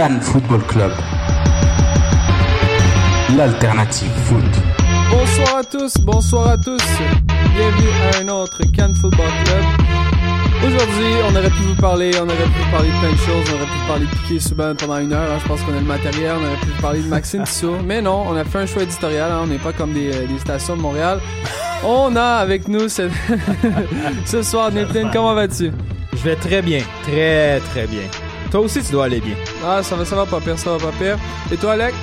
Cannes Football Club. L'alternative foot. Bonsoir à tous, bonsoir à tous. Bienvenue à un autre Cannes Football Club. Aujourd'hui, on aurait pu vous parler, on aurait pu vous parler de plein de choses, on aurait pu vous parler de Piqué Subban pendant une heure, hein. je pense qu'on a le matériel, on aurait pu vous parler de Maxime Tissot, mais non, on a fait un choix éditorial, hein. on n'est pas comme des, euh, des stations de Montréal. On a avec nous ce, ce soir Nathan, comment vas-tu? Je vais très bien, très très bien. Toi aussi, tu dois aller bien. Ah, ça va, ça va pas pire, ça va pas pire. Et toi, Alec?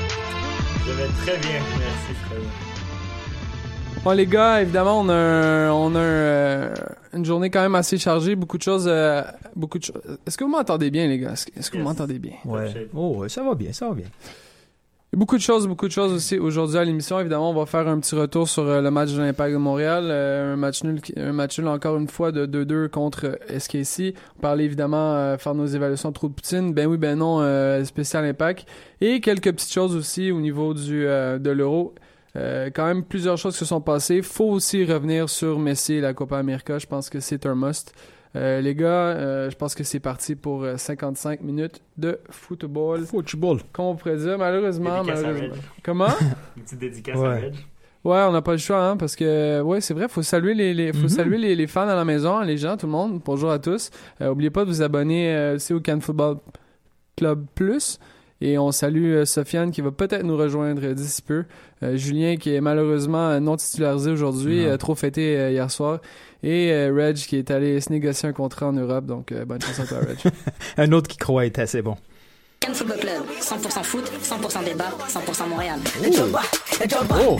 Je vais très bien, merci Fred. Bon, les gars, évidemment, on a, un- on a un, euh, une journée quand même assez chargée, beaucoup de choses, euh, beaucoup de choses. Est-ce que vous m'entendez bien, les gars? Est-ce que, est-ce que vous m'entendez bien? Ouais. Oh, ça va bien, ça va bien. Beaucoup de choses, beaucoup de choses aussi aujourd'hui à l'émission. Évidemment, on va faire un petit retour sur euh, le match de l'Impact de Montréal. Euh, un match nul, un match nul encore une fois de 2-2 contre euh, SKC. On parlait évidemment faire nos évaluations de trou poutine. Ben oui, ben non, spécial Impact. Et quelques petites choses aussi au niveau du de l'Euro. Quand même plusieurs choses se sont passées. Faut aussi revenir sur Messi et la Copa América. Je pense que c'est un must. Euh, les gars, euh, je pense que c'est parti pour euh, 55 minutes de football. Football. Comme on pourrait dire, malheureusement. Comment? Une petite dédicace Ouais. à Reg. Ouais, on n'a pas le choix, hein, parce que, ouais, c'est vrai, faut saluer les, les- faut Mhm. saluer les, les fans à la maison, les gens, tout le monde. Bonjour à tous. Euh, oubliez pas de vous abonner euh, aussi au Can Football Club Plus. Et on salue euh, Sofiane qui va peut-être nous rejoindre euh, d'ici peu. Euh, Julien qui est malheureusement euh, non titularisé aujourd'hui, euh, trop fêté euh, hier soir. Et euh, Reg qui est allé se négocier un contrat en Europe. Donc, euh, bonne chance à toi, Reg. Un autre qui croit être assez bon. Cannes Football Club, 100% foot, 100% débat, 100% Montréal. Oh!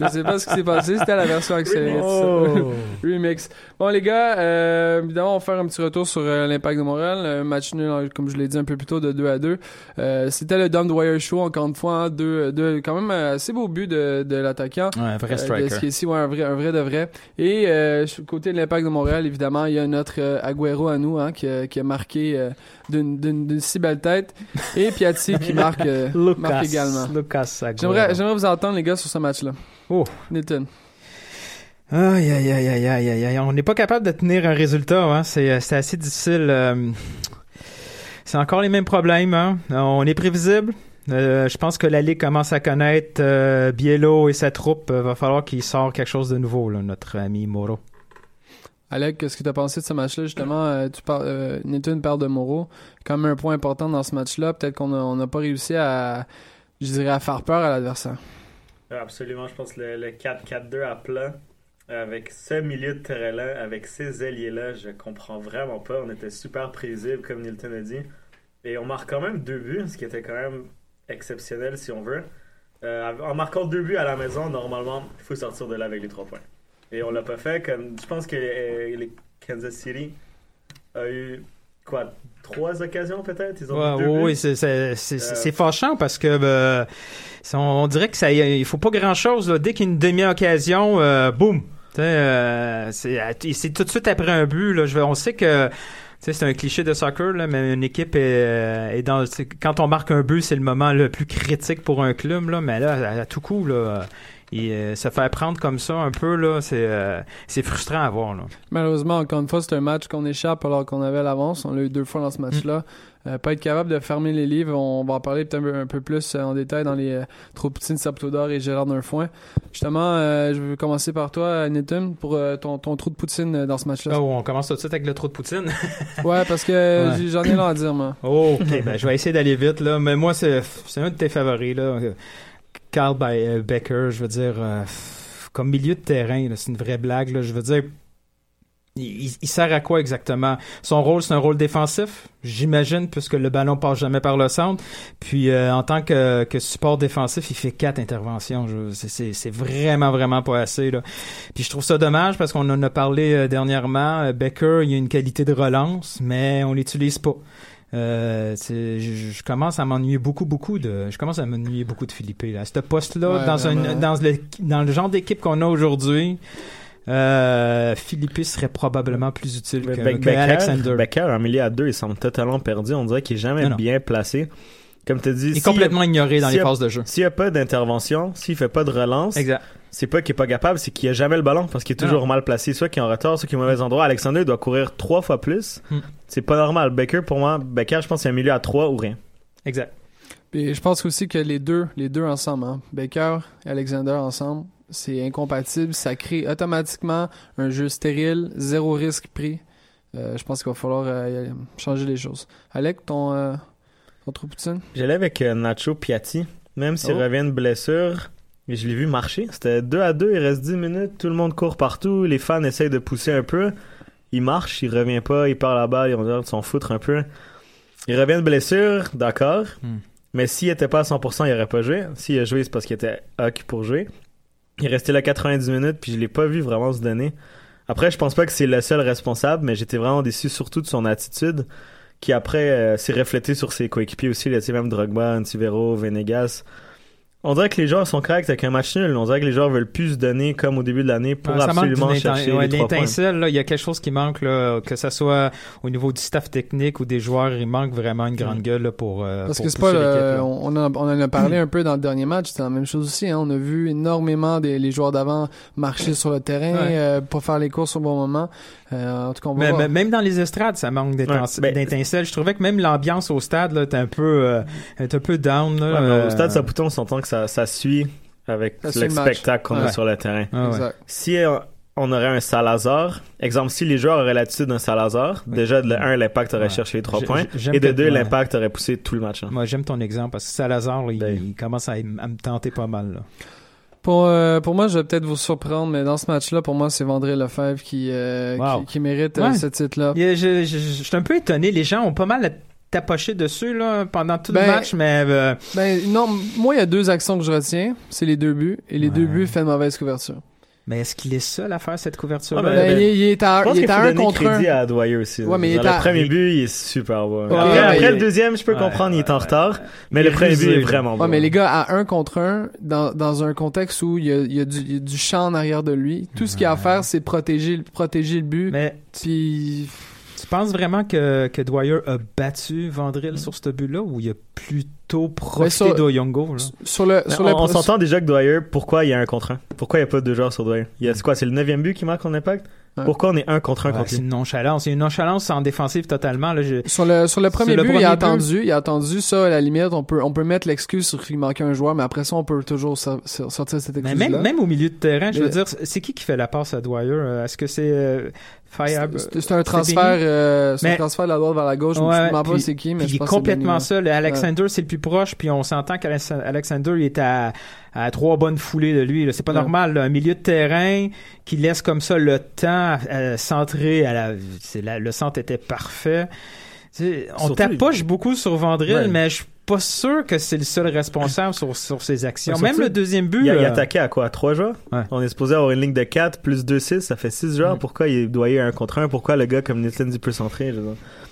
Je sais pas ce qui s'est passé, c'était la version accélérée. Oh! Remix. Bon, les gars, euh, évidemment, on va faire un petit retour sur euh, l'Impact de Montréal. Un match nul, euh, comme je l'ai dit un peu plus tôt, de 2 à 2. Euh, C'était le Dumb Wire Show, encore une fois. hein, deux, deux, quand même euh, assez beau but de, de l'attaquant. Ouais, un vrai Euh, de striker. ici, ouais, un vrai, un vrai de vrai. Et euh, côté de l'Impact de Montréal, évidemment, il y a notre euh, Agüero à nous, hein, qui, a- qui a marqué euh, d'une si belle tête. Et Piatti qui marque, euh, marque également. Lucas. J'aimerais j'aimerais vous entendre, les gars, sur ce match-là. Oh. Nathan. Aïe, aïe, aïe, aïe, aïe, aïe. On n'est pas capable de tenir un résultat, hein. C'est, euh, c'est assez difficile. euh, C'est encore les mêmes problèmes, hein. On est prévisible. Euh, je pense que la Ligue commence à connaître Biello et sa troupe. Euh, va falloir qu'il sorte quelque chose de nouveau, là, notre ami Moro. Alec, qu'est-ce que tu as pensé de ce match-là? Justement, euh, tu parles, euh, Nathan parle de Moreau. Quand même un point important dans ce match-là. Peut-être qu'on n'a pas réussi à, je dirais, à faire peur à l'adversaire. Euh, Absolument, je pense que le, le 4-4-2 à plat, avec ce milieu de terrain-là, avec ces ailiers-là, je comprends vraiment pas. On était super prévisible, comme Nilton a dit. Et on marque quand même deux buts, ce qui était quand même exceptionnel si on veut. Euh, en marquant deux buts à la maison, normalement, il faut sortir de là avec les trois points. Et on l'a pas fait. Comme, je pense que euh, les Kansas City a eu, quoi, trois occasions peut-être? Ils ont Ouais, oui, buts. oui, c'est, c'est, c'est, Euh, c'est fâchant parce que euh, c'est- on, dirait que ça, il faut pas grand chose. Là. Dès qu'il y a une demi-occasion, euh, boum. C'est, tout de suite après un but. Là, je, on sait que c'est un cliché de soccer, là, mais une équipe est, est dans. Quand on marque un but, c'est le moment le plus critique pour un club. Là, mais là, à, à tout coup, là, et, euh, se faire prendre comme ça un peu, là, c'est, euh, c'est frustrant à voir. Là. Malheureusement, encore une fois, c'est un match qu'on échappe alors qu'on avait l'avance. On l'a eu deux fois dans ce match-là. Euh, pas être capable de fermer les livres. On va en parler peut-être un, peu- un peu plus euh, en détail dans les euh, Tropoutine, Saptodor et Gérard Nerfoin. Justement, euh, je veux commencer par toi, Nathan, pour euh, ton, ton trou de poutine dans ce match-là. Oh, on commence tout de suite avec le trou de poutine. Ouais, parce que Ouais. j'en ai long à dire, moi. Oh, ok, ben, je vais essayer d'aller vite, là. Mais moi, c'est, c'est un de tes favoris, là. Carl euh, Becker, je veux dire, euh, comme milieu de terrain, c'est une vraie blague. Je veux dire, il, sert à quoi exactement? Son rôle, c'est un rôle défensif, j'imagine, puisque le ballon passe jamais par le centre. Puis, euh, en tant que, support défensif, il fait quatre interventions. C'est, vraiment, vraiment pas assez. Puis je trouve ça dommage parce qu'on en a parlé dernièrement. Becker, il a une qualité de relance, mais on l'utilise pas. Euh, je, je commence à m'ennuyer beaucoup, beaucoup de. Je commence à m'ennuyer beaucoup de Philippe. Là. À ce poste-là, Ouais, dans, vraiment. un, dans, le, dans le genre d'équipe qu'on a aujourd'hui, euh, Philippe serait probablement plus utile que, Be- que Becker, Alexander. Becker, en milieu à deux, il semble totalement perdu. On dirait qu'il est jamais Non, non. bien placé. Comme tu dis, il est complètement ignoré dans les phases de jeu. S'il n'y a pas d'intervention, s'il fait pas de relance, Exact. C'est pas qu'il est pas capable, c'est qu'il a jamais le ballon parce qu'il est toujours mal placé. Soit qu'il est en retard, soit qu'il est au mauvais endroit. Alexander doit courir trois fois plus. Hmm. C'est pas normal. Baker, pour moi, Baker, je pense c'est un milieu à trois ou rien. Exact. Puis je pense aussi que les deux, les deux ensemble, hein, Baker et Alexander ensemble, c'est incompatible. Ça crée automatiquement un jeu stérile, zéro risque pris. Euh, je pense qu'il va falloir euh, changer les choses. Alec, ton, euh, ton trou poutine? J'allais avec euh, Nacho Piatti. Même s'il Oh. revient de blessure, mais je l'ai vu marcher. C'était 2 à 2, il reste 10 minutes, tout le monde court partout, les fans essayent de pousser un peu. Il marche, il revient pas, il perd la balle, ils ont l'air de s'en foutre un peu. Il revient de blessure, d'accord. Hmm. Mais s'il était pas à 100%, il aurait pas joué. S'il a joué, c'est parce qu'il était hockey pour jouer. Il est resté là 90 minutes, puis je l'ai pas vu vraiment se donner. Après, je pense pas que c'est le seul responsable, mais j'étais vraiment déçu surtout de son attitude, qui après euh, s'est reflété sur ses coéquipiers aussi, là, tu sais, même Drogba, Antivero, Venegas. On dirait que les joueurs sont corrects avec un match nul. On dirait que les joueurs veulent plus se donner comme au début de l'année pour ça absolument chercher ouais, les trois points. l'étincelle, là, il y a quelque chose qui manque, là, que ça soit au niveau du staff technique ou des joueurs, il manque vraiment une grande gueule là, pour, euh, Parce pour que c'est pas le- on, en a, on en a parlé un peu dans le dernier match, c'était la même chose aussi. Hein. On a vu énormément des les joueurs d'avant marcher sur le terrain, Ouais. euh, pas faire les courses au bon moment. Euh, en tout cas, on va Mais, voir. mais même dans les estrades, ça manque d'étin- Ouais, ben- d'étincelles. Je trouvais que même l'ambiance au stade là, était un peu, euh, était un peu down. Là, Ouais, mais euh, au stade Saputo, on s'entend que ça, ça suit avec Ça suit le spectacle qu'on a Ouais. sur le terrain. ah ouais. Exact. Si euh, on aurait un Salazar, exemple, si les joueurs auraient l'attitude d'un Salazar, déjà de 1, l'impact aurait Ouais. cherché les trois J'ai- points, j'aime et de que- 2, ouais. l'impact aurait poussé tout le match. hein. Moi, j'aime ton exemple parce que Salazar, il, Ben. il commence à, à me tenter pas mal. Là. Pour, euh, pour moi, je vais peut-être vous surprendre, mais dans ce match-là, pour moi, c'est Vandré Lefebvre qui, euh, Wow. qui, qui mérite euh, ce titre-là. Je suis un peu étonné. Les gens ont pas mal tapoché dessus là, pendant tout le Ben, match, mais euh, Ben non, moi, il y a deux actions que je retiens. C'est les deux buts. Et les Ouais. deux buts fait une mauvaise couverture. mais est-ce qu'il est seul à faire cette couverture Ah, là ben, Ben, ben, il, est- il est à, Je pense il est à un contre un. à Dwyer aussi. Ouais, mais il Dans est le premier but, il est super bon. Ouais, après, le deuxième, je peux Ouais, comprendre, il est en ouais. retard, mais Il le premier but est vraiment bon. Mais les gars, à un contre un, dans, dans un contexte où il y a, il y a du, il y a du champ en arrière de lui, tout ce qu'il y a à faire, c'est protéger, protéger le but. mais Puis, tu penses vraiment que, que Dwyer a battu Vandril sur ce but-là ou il a plutôt profité d'Oyongo? là? sur le, sur on, s'entend déjà que Dwyer, pourquoi il y a un contre un? Pourquoi il n'y a pas deux joueurs sur Dwyer? Il y a. C'est quoi C'est le neuvième but qui marque en impact? Ouais. Pourquoi on est un contre un Ouais, contre c'est une nonchalance. C'est une nonchalance en défensive totalement. Là, je- Sur le, sur le premier le but, il a but. attendu, il a attendu ça, à la limite, on peut, on peut mettre l'excuse sur qu'il manquait un joueur, mais après ça, on peut toujours so- so- sortir cette Mais excuse-là. même, même au milieu de terrain, je veux Mais- dire, c'est qui qui fait la passe à Dwyer? Euh, Est-ce que c'est euh? C'est c'est un transfert, euh, c'est un Mais- transfert de la droite vers la gauche. Ouais, je me souviens pas c'est qui, mais je il est pense que c'est complètement Benny, seul. Alexander, c'est le plus proche, puis on s'entend qu'Alexander il est à, à trois bonnes foulées de lui. là. C'est pas Ouais. normal. là. Un milieu de terrain qui laisse comme ça le temps à, centrer. À la, la- le centre était parfait. Tu sais, on Surtout, tapoche beaucoup sur Vandril, Ouais. mais je suis pas sûr que c'est le seul responsable sur, sur ses actions. Même le deuxième but. Il a, il a euh, attaqué à quoi? À trois joueurs? Ouais. On est supposé avoir une ligne de 4 plus 2-6, ça fait 6 joueurs. Mm. Pourquoi il doit y avoir un contre un? Pourquoi le gars comme Nilsson dit peut centrer.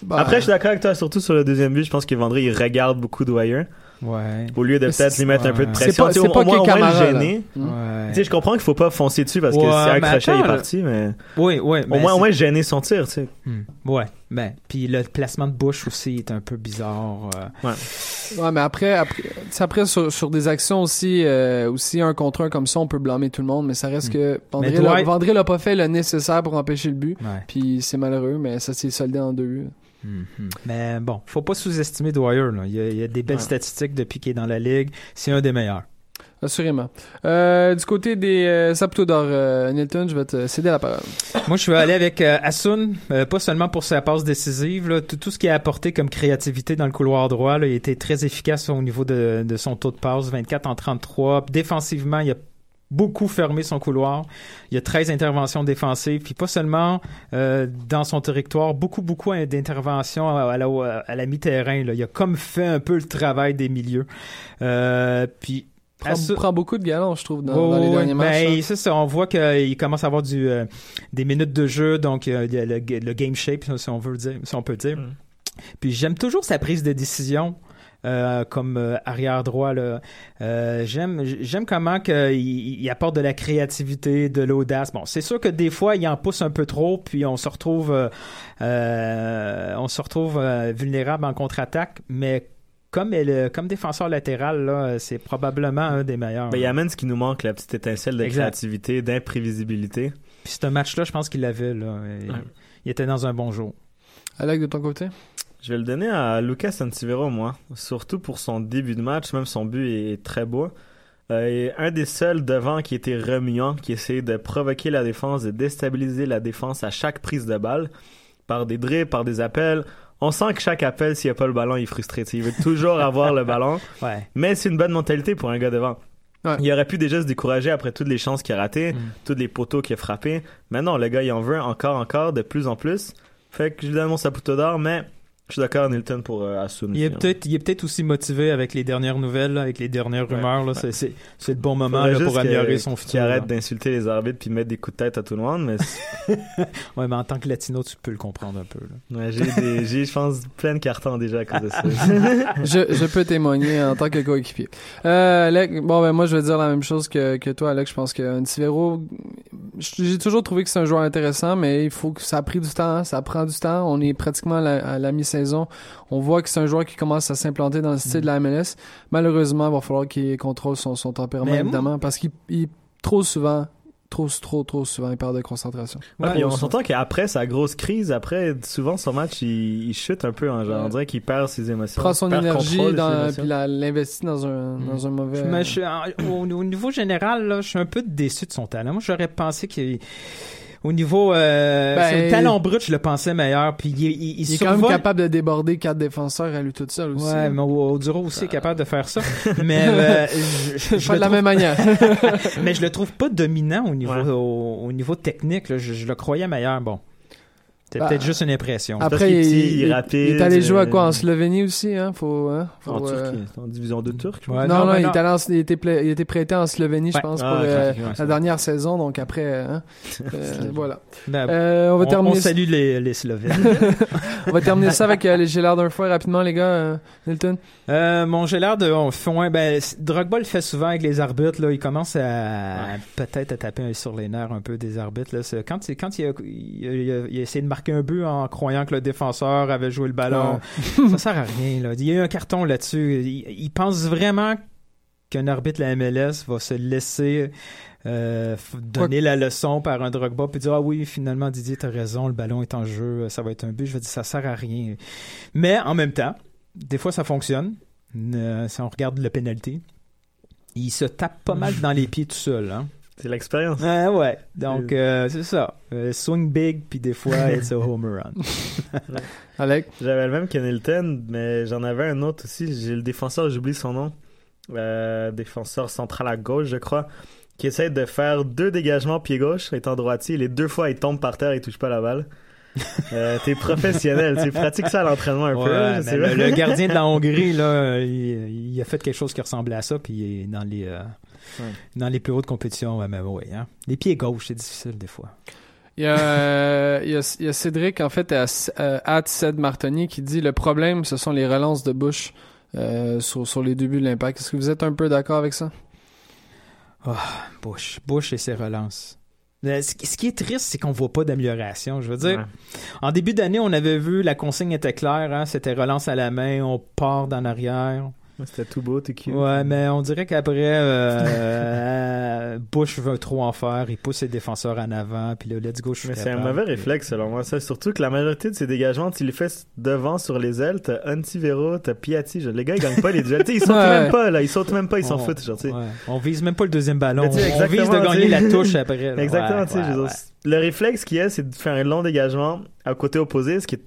Bah, Après, je suis d'accord avec toi, surtout sur le deuxième but. Je pense que Vendry, il regarde beaucoup Dwyer. Ouais. Au lieu de peut-être lui mettre un peu de ouais. pression. C'est pas- pas au moins, au le gêner. Hmm. Ouais. Tu sais, je comprends qu'il faut pas foncer dessus parce que Ouais, mais crochet, est parti, mais Oui, oui. au moins, au moins gêner son tir, tu sais. Hmm. Ouais, ben, puis le placement de bouche aussi est un peu bizarre. euh. Ouais, mais après, après, après sur, sur des actions aussi, euh, aussi un contre un comme ça, on peut blâmer tout le monde, mais ça reste Mm. que Vandré l'a- Dwight- pas fait le nécessaire pour empêcher le but, Ouais. puis c'est malheureux, mais ça s'est soldé en deux Mhm. Mais bon, faut pas sous-estimer Dwyer. Là. Il, y a, il y a des belles Ouais. statistiques depuis qu'il est dans la ligue. C'est un des meilleurs. Assurément. Euh, du côté des euh, Saputo d'or, euh, Nilton, je vais te céder la parole. Moi, je vais aller avec euh, Asun, pas seulement pour sa passe décisive, là, tout, tout ce qu'il a apporté comme créativité dans le couloir droit. Là, il était très efficace au niveau de, de son taux de passe, 24 en 33. Défensivement, il a beaucoup fermé son couloir. Il y a 13 interventions défensives, puis pas seulement euh, dans son territoire, beaucoup, beaucoup d'interventions à, la, à la mi-terrain. Il a comme fait un peu le travail des milieux. Euh, puis Prend, prend beaucoup de galons, je trouve, dans, dans les derniers matchs. ben, ça, on voit qu'il commence à avoir du, euh, des minutes de jeu, donc euh, il y a le, le game shape, si on veut dire, si on peut dire. Mm. Puis j'aime toujours sa prise de décision. Euh, comme euh, arrière droit là. Euh, j'aime j'aime comment que il, il apporte de la créativité de l'audace bon c'est sûr que des fois il en pousse un peu trop puis on se retrouve euh, euh, on se retrouve euh, vulnérable en contre-attaque mais comme, elle- comme défenseur latéral, là, c'est probablement un des meilleurs. Ben, il amène ce qui nous manque, la petite étincelle de Exact. créativité, d'imprévisibilité. Puis ce match-là, je pense qu'il l'avait. Là. Il, Ouais. il était dans un bon jour. Alec, de ton côté? Je vais le donner à Lucas Antivero, moi. Surtout pour son début de match, même son but est très beau. Euh, et un des seuls devant qui était remuant, qui essayait de provoquer la défense, de déstabiliser la défense à chaque prise de balle, par des dribbles, par des appels. On sent que chaque appel, s'il n'y a pas le ballon, il est frustré. Tu sais, Il veut toujours avoir le ballon. Ouais. Mais c'est une bonne mentalité pour un gars devant. Ouais. Il aurait pu déjà se décourager après toutes les chances qu'il a ratées, Mm. tous les poteaux qu'il a frappés. Maintenant, le gars, il en veut encore, encore, de plus en plus. Fait que je lui donne mon saputo d'or, mais je suis d'accord, Nilton, pour euh, Asun. Il est aussi, hein. peut-être il est peut-être aussi motivé avec les dernières nouvelles, avec les dernières Ouais. rumeurs. Là. C'est, le bon moment là, pour améliorer son futur. arrête là. d'insulter les arbitres puis mettre des coups de tête à tout le monde, mais Ouais, mais en tant que latino, tu peux le comprendre un peu. Là. ouais, j'ai, je pense, plein de cartons déjà à cause de ça. je, je peux témoigner en tant que coéquipier. Euh, Alec, bon ben moi je vais dire la même chose que, que toi Alec, je pense que Antivero, j'ai toujours trouvé que c'est un joueur intéressant, mais il faut que ça a pris du temps, hein, ça prend du temps. On est pratiquement à la, à la mi-saison. On voit que c'est un joueur qui commence à s'implanter dans le style de la MLS. Malheureusement, il va falloir qu'il contrôle son, son tempérament Mais évidemment, parce qu'il il- trop souvent, trop trop trop souvent, il perd de concentration. Ouais, Ouais, puis on s'entend qu'après sa grosse crise, après, souvent son match, il, il chute un peu. Hein, genre, Ouais. On dirait qu'il perd ses émotions. prend son énergie dans, puis l'investit dans un, dans un mauvais. Mais je au, au niveau général, là, je suis un peu déçu de son talent. Moi, j'aurais pensé qu'il. Au niveau euh, Ben, talent brut, je le pensais meilleur. Puis il, il, il Il est quand même capable de déborder quatre défenseurs à lui tout seul aussi. Ouais, mais Oduro aussi est capable de faire ça. mais euh, je, je pas le de la trouve- même manière. mais je le trouve pas dominant au niveau Ouais. au, au niveau technique. là. Je, je le croyais meilleur. Bon, c'est Bah, peut-être juste une impression. Après, qu'il est il, petit, il est il- rapide, il est allé jouer à quoi euh, en Slovénie aussi, hein? Faut, hein? Faut, En euh, Turquie, en division 2 turque. Ouais, non, non, il, est allé en- il était pla- il était prêté en Slovénie, je pense, Ah, pour ok, euh, ouais, la dernière saison. Donc après, hein, euh, voilà. Ben, Euh, on va on, terminer. on salue les, les Slovènes. on va terminer ça avec euh, les Gélard d'un fois rapidement, les gars. euh, Milton. Euh, mon l'air de on fait ouais, ben Drogba le fait souvent avec les arbitres là, il commence à peut-être à taper sur les nerfs un peu des arbitres là, C'est- quand il quand il a, il, a, il a- il a essayé de marquer un but en croyant que le défenseur avait joué le ballon, ça sert à rien là. Il y a eu un carton là-dessus, il, il pense vraiment qu'un arbitre de la MLS va se laisser euh, donner la leçon par un Drogba puis dire ah oui finalement Didier t'as raison le ballon est en jeu ça va être un but. Je veux dire ça sert à rien. Mais en même temps des fois ça fonctionne. Euh, si on regarde le penalty il se tape pas mal dans les pieds tout seul hein. C'est l'expérience. Ah ouais donc euh, c'est ça Euh, swing big puis des fois it's a home run Alec? J'avais le même que Nilton, mais j'en avais un autre aussi. J'ai le défenseur, j'oublie son nom. Euh, défenseur central à gauche, je crois. Qui essaie de faire deux dégagements pied gauche, étant droitier. Les deux fois, il tombe par terre, il touche pas la balle. Euh, T'es professionnel, tu pratiques ça à l'entraînement un peu. là, le, gardien de la Hongrie là il, il a fait quelque chose qui ressemblait à ça puis il est dans les euh, Ouais. dans les plus hautes compétitions ouais, mais ouais hein. les pieds gauche c'est difficile des fois Il y, a, euh, il, y a, il y a Cédric, en fait, à, euh, at Ced Martoni, qui dit le problème, ce sont les relances de Bush euh, sur, sur les débuts de l'impact. Est-ce que vous êtes un peu d'accord avec ça? Bush Bush et ses relances Euh, Ce qui est triste, c'est qu'on voit pas d'amélioration. Je veux dire, Ouais. en début d'année, on avait vu la consigne était claire, hein, c'était relance à la main, on part d'en arrière. C'était tout beau, tout cute. Ouais, mais on dirait qu'après, euh, euh, Bush veut trop en faire, il pousse ses défenseurs en avant, puis là, let's go, je suis Mais c'est un mauvais réflexe selon moi. Ça, surtout que la majorité de ces dégagements, tu les fais devant sur les ailes. T'as Antivero, t'as Piatti. genre, Les gars, ils gagnent pas les duels. Ils sautent Ouais. même pas là. Ils sautent même pas. Ils s'en On- foutent. Genre, ouais. On vise même pas le deuxième ballon. On vise de gagner la touche après. là. Exactement, Ouais, le réflexe qu'il y a, c'est de faire un long dégagement à côté opposé, ce qui est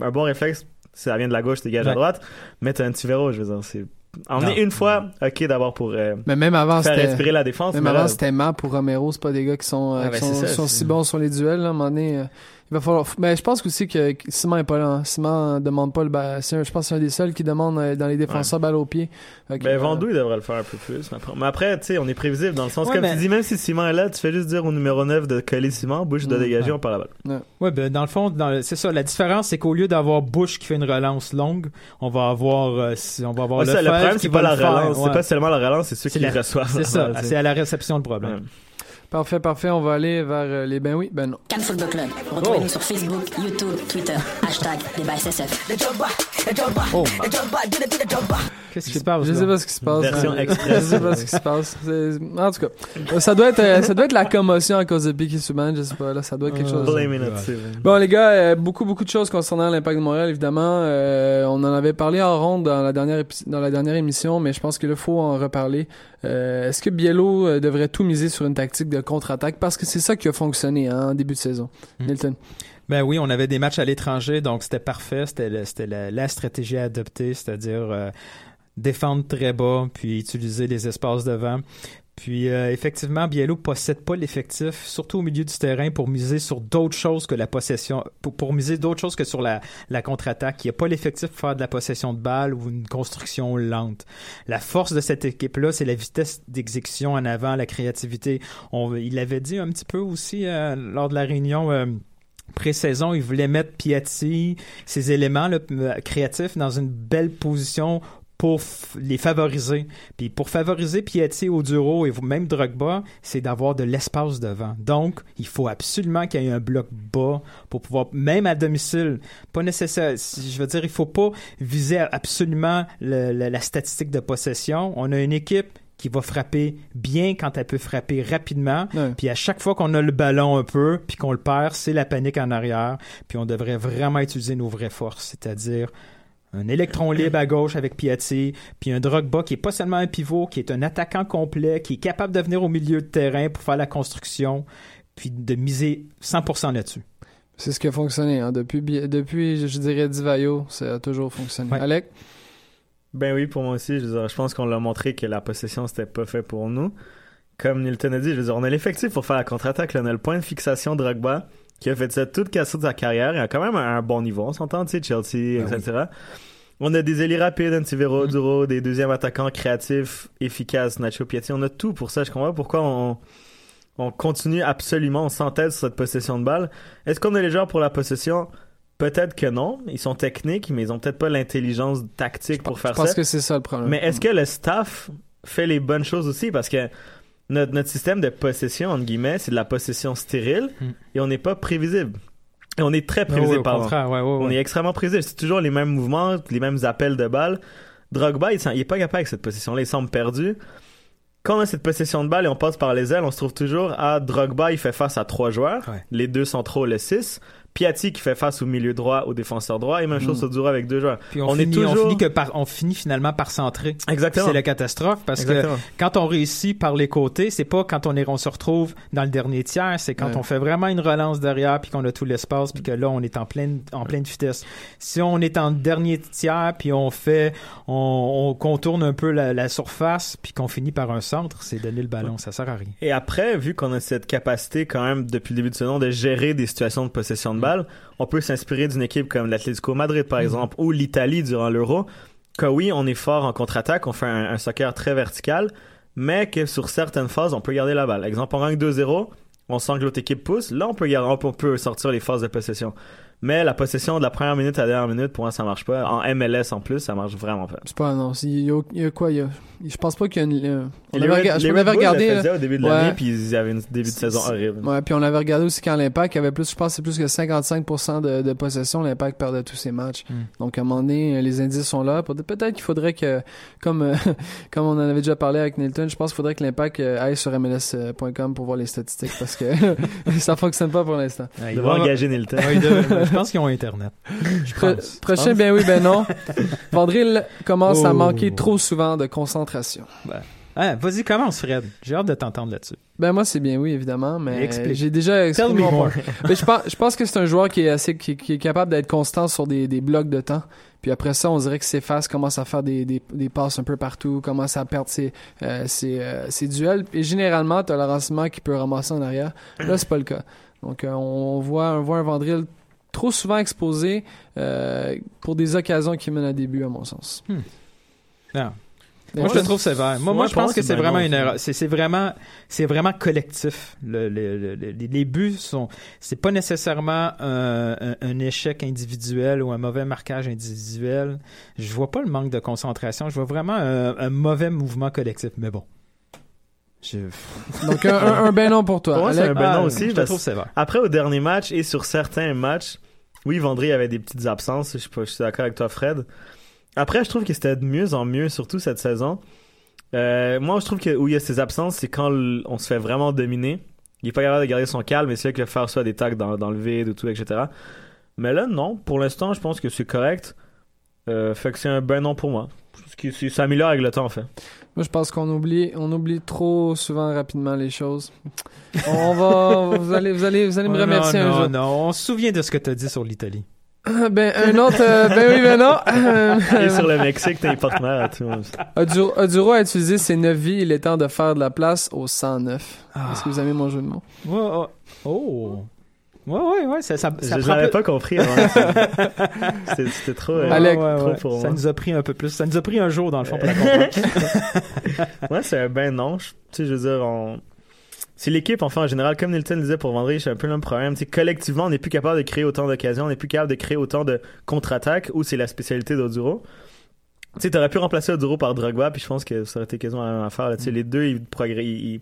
un bon réflexe, ça vient de la gauche, tu dégages à Ouais. droite, mais t'as un Tivero, je veux dire, c'est... Emmener une fois, ok d'abord pour euh, Mais même avant, faire c'était... respirer la défense, Même mais avant, c'était pour Romero. C'est pas des gars qui sont, euh, Ouais, qui ben, sont, ça, sont si bons sur les duels. Là, à un moment donné, euh, il va falloir. Mais je pense aussi que Simon est pas là. hein. Simon demande pas le bal. C'est un- je pense que c'est un des seuls qui demande euh, dans les défenseurs balle au pied. Ben, euh, Vandou, il devrait le faire un peu plus. Mais après, tu sais, on est prévisible dans le sens, Ouais, comme mais- tu dis, même si Simon est là, tu fais juste dire au numéro 9 de coller Simon, Bush de Mm, dégager, ouais. on part la balle. Ouais, ben, dans le fond, dans le- c'est ça. La différence, c'est qu'au lieu d'avoir Bush qui fait une relance longue, on va avoir, euh, si- on va avoir Ouais, ça, le problème, qui c'est va pas la le relance, ouais. c'est pas seulement la relance, c'est ceux C'est qui la- reçoivent. C'est ça. Ouais, C'est à la réception le problème. Parfait, parfait. On va aller vers euh, les ben oui, ben non. Cannes Football Club. Retrouvez-nous sur Facebook, YouTube, Twitter. Hashtag débat SSF. Oh, qu'est-ce qui se passe? Je sais pas ce qui se passe. Version express. Je sais pas ce qui se passe. En tout cas, ça doit être, euh, ça doit être la commotion à cause de Piquet Subban. Je sais pas, là, ça doit être quelque chose. Blame it on Steven. Bon les gars, euh, beaucoup beaucoup de choses concernant l'impact de Montréal évidemment. Euh, on en avait parlé en ronde dans la dernière dans la dernière émission, mais je pense qu'il faut en reparler. Euh, Est-ce que Biello devrait tout miser sur une tactique de contre-attaque parce que c'est ça qui a fonctionné hein, en début de saison. Milton. Ben oui, on avait des matchs à l'étranger, donc c'était parfait. C'était la, la stratégie à adopter, c'est-à-dire euh, défendre très bas, puis utiliser les espaces devant. Puis euh, effectivement, Biello possède pas l'effectif, surtout au milieu du terrain, pour miser sur d'autres choses que la possession, pour, pour miser d'autres choses que sur la, la contre-attaque. Il n'y a pas l'effectif pour faire de la possession de balle ou une construction lente. La force de cette équipe-là, c'est la vitesse d'exécution en avant, la créativité. On, il avait dit un petit peu aussi euh, lors de la réunion. euh, pré-saison, il voulait mettre Piatti, ses éléments là, euh, créatifs dans une belle position pour les favoriser. Puis pour favoriser Piatti au Duro et même Drogba, c'est d'avoir de l'espace devant. Donc, il faut absolument qu'il y ait un bloc bas pour pouvoir, même à domicile, pas nécessaire. Je veux dire, il faut pas viser absolument le- le- la statistique de possession. On a une équipe qui va frapper bien quand elle peut frapper rapidement. Ouais. Puis à chaque fois qu'on a le ballon un peu, puis qu'on le perd, c'est la panique en arrière. Puis on devrait vraiment utiliser nos vraies forces, c'est-à-dire un électron libre à gauche avec Piatti, puis un Drogba qui est pas seulement un pivot, qui est un attaquant complet, qui est capable de venir au milieu de terrain pour faire la construction, puis de miser 100% là-dessus. C'est ce qui a fonctionné hein. depuis depuis je dirais Divayo, ça a toujours fonctionné. Ouais. Alec? Ben oui, pour moi aussi, je, veux dire, je pense qu'on l'a montré que la possession, c'était pas fait pour nous. Comme Nilton a dit, je veux dire, on a l'effectif pour faire la contre-attaque. On a le point de fixation de Drogba, qui a fait ça toute cassée de sa carrière. Il a quand même un, un bon niveau, on s'entend, tu sais, Chelsea, Ah etc. On a des ailiers rapides, Antivero, Mm. Duro, des deuxièmes attaquants créatifs, efficaces, Nacho Piatti. On a tout pour ça. Je comprends pourquoi on, on continue absolument, on s'entête sur cette possession de balle. Est-ce qu'on a les joueurs pour la possession? Peut-être que non. Ils sont techniques, mais ils ont peut-être pas l'intelligence tactique pour faire je pense ça. que c'est ça le problème. Mais est-ce que le staff fait les bonnes choses aussi? Parce que notre, notre système de possession, entre guillemets, c'est de la possession stérile Mm. et on n'est pas prévisible. Et on est très prévisible, ouais, ouais, On est extrêmement prévisible. C'est toujours les mêmes mouvements, les mêmes appels de balles. Drogba, il, il est pas capable avec cette possession-là. Il semble perdu. Quand on a cette possession de balle et on passe par les ailes, on se trouve toujours à Drogba, il fait face à trois joueurs. Ouais. Les deux centraux, le 6. Piatti qui fait face au milieu droit, au défenseur droit. Et même chose Mm. au Duro avec deux joueurs. Puis on, on est finit, on finit que par, on finit finalement par centrer. Exactement. C'est la catastrophe parce Exactement. que quand on réussit par les côtés, c'est pas quand on, est, on se retrouve dans le dernier tiers, c'est quand Ouais. on fait vraiment une relance derrière puis qu'on a tout l'espace puis que là on est en pleine en pleine vitesse. Si on est en dernier tiers puis on fait on, on contourne un peu la, la surface puis qu'on finit par un centre, c'est donner le ballon, ça sert à rien. Et après, vu qu'on a cette capacité quand même depuis le début de saison de gérer des situations de possession de on peut s'inspirer d'une équipe comme l'Atlético Madrid par exemple ou l'Italie durant l'Euro. Que oui, on est fort en contre-attaque, on fait un, un soccer très vertical, mais que sur certaines phases, on peut garder la balle. Exemple, on gagne 2-0, on sent que l'autre équipe pousse, là on peut garder, on peut- on peut sortir les phases de possession. Mais la possession de la première minute à la dernière minute, pour moi, ça marche pas. En MLS en plus, ça marche vraiment pas. C'est pas non, il y, a, il y a quoi il y a, je pense pas qu'il y a une euh, on les avait Red, rega- je Red Bulls regardé le là. au début de Ouais. l'année, puis ils avaient une début de saison horrible. Ouais, puis on avait regardé aussi quand l'Impact avait plus, je pense que c'est plus que 55% de, de possession, l'Impact perdait tous ses matchs. Mm. Donc à un moment donné, les indices sont là. Peut- Peut-être qu'il faudrait que, comme euh, comme on en avait déjà parlé avec Nilton, je pense qu'il faudrait que l'Impact euh, aille sur MLS.com pour voir les statistiques parce que ça fonctionne pas pour l'instant. Ouais, Ils ils engager Nilton. Ouais, je pense qu'ils ont internet. Je Pro- pense. prochain, ben oui, ben non. Vandril commence à Oh. manquer trop souvent de concentration. Ah, vas-y commence Fred. J'ai hâte de t'entendre là-dessus. Ben moi c'est bien oui évidemment, mais j'ai déjà Tell exprimé me more. Mais je pense, je pense que c'est un joueur qui est assez, qui, qui est capable d'être constant sur des, des blocs de temps. Puis après ça, on dirait que s'efface, commence à faire des, des, des passes un peu partout, commence à perdre ses, euh, ses, euh, ses duels. Et généralement, t'as le rassemblement qui peut ramasser en arrière. Là, c'est pas le cas. Donc, euh, on voit, on voit un Vandril trop souvent exposé pour des occasions qui mènent à des buts, à mon sens. Non. Moi, je le trouve sévère. Moi, moi, je pense que c'est vraiment une erreur. C'est vraiment, c'est vraiment collectif. Le, le- le- le- les, les buts sont, c'est pas nécessairement un, un- un échec individuel ou un mauvais marquage individuel. Je vois pas le manque de concentration. Je vois vraiment un, un mauvais mouvement collectif. Mais bon. Je- Donc, un, un, un ben non pour toi. Pour moi, c'est un ben non Ah, aussi, Je parce- trouve sévère. Après, au dernier match et sur certains matchs, oui, Vendry avait des petites absences. Je suis d'accord avec toi, Fred. Après, je trouve que c'était de mieux en mieux, surtout cette saison. Euh, moi, je trouve que où il y a ces absences, c'est quand on se fait vraiment dominer. Il est pas capable de garder son calme, et c'est là que le faire soit des tacs dans, dans le vide ou tout, etc. Mais là, non. Pour l'instant, je pense que c'est correct. Euh, fait que c'est un ben non pour moi. Ce qui c'est- ça améliore avec le temps, en fait. Moi, je pense qu'on oublie, on oublie trop souvent rapidement les choses. On va, vous allez, vous allez, vous allez me Oh, remercier non, un non, jour. non, on se souvient de ce que tu as dit sur l'Italie. Ben, un autre, euh, ben oui, ben non. Et sur le Mexique, t'es partenaire à tout le monde. Oduro Oduro a utilisé ses 9 vies. Il est temps de faire de la place au 109. Est-ce que vous aimez mon jeu de mots? Ouais, ouais. Oh. Ouais, ouais, ouais. Ça, ça, ça Je peu- pas compris avant. C'était c'était trop, euh, Ouais, Alec, ouais, trop ouais. pour Ça moi. nous a pris un peu plus. Ça nous a pris un jour, dans le fond, pour la comprendre. Ouais, c'est un ben non. Je- Tu sais, je veux dire, on... c'est l'équipe, enfin, en général, comme Nilton disait pour Vendry, c'est un peu le même problème. Sais, collectivement, on n'est plus capable de créer autant d'occasions, on n'est plus capable de créer autant de contre-attaques, où c'est la spécialité d'Oduro. Tu sais, t'aurais pu remplacer Oduro par Drogba, puis je pense que ça aurait été quasiment la même affaire. Là. Sais, les deux, ils, ils,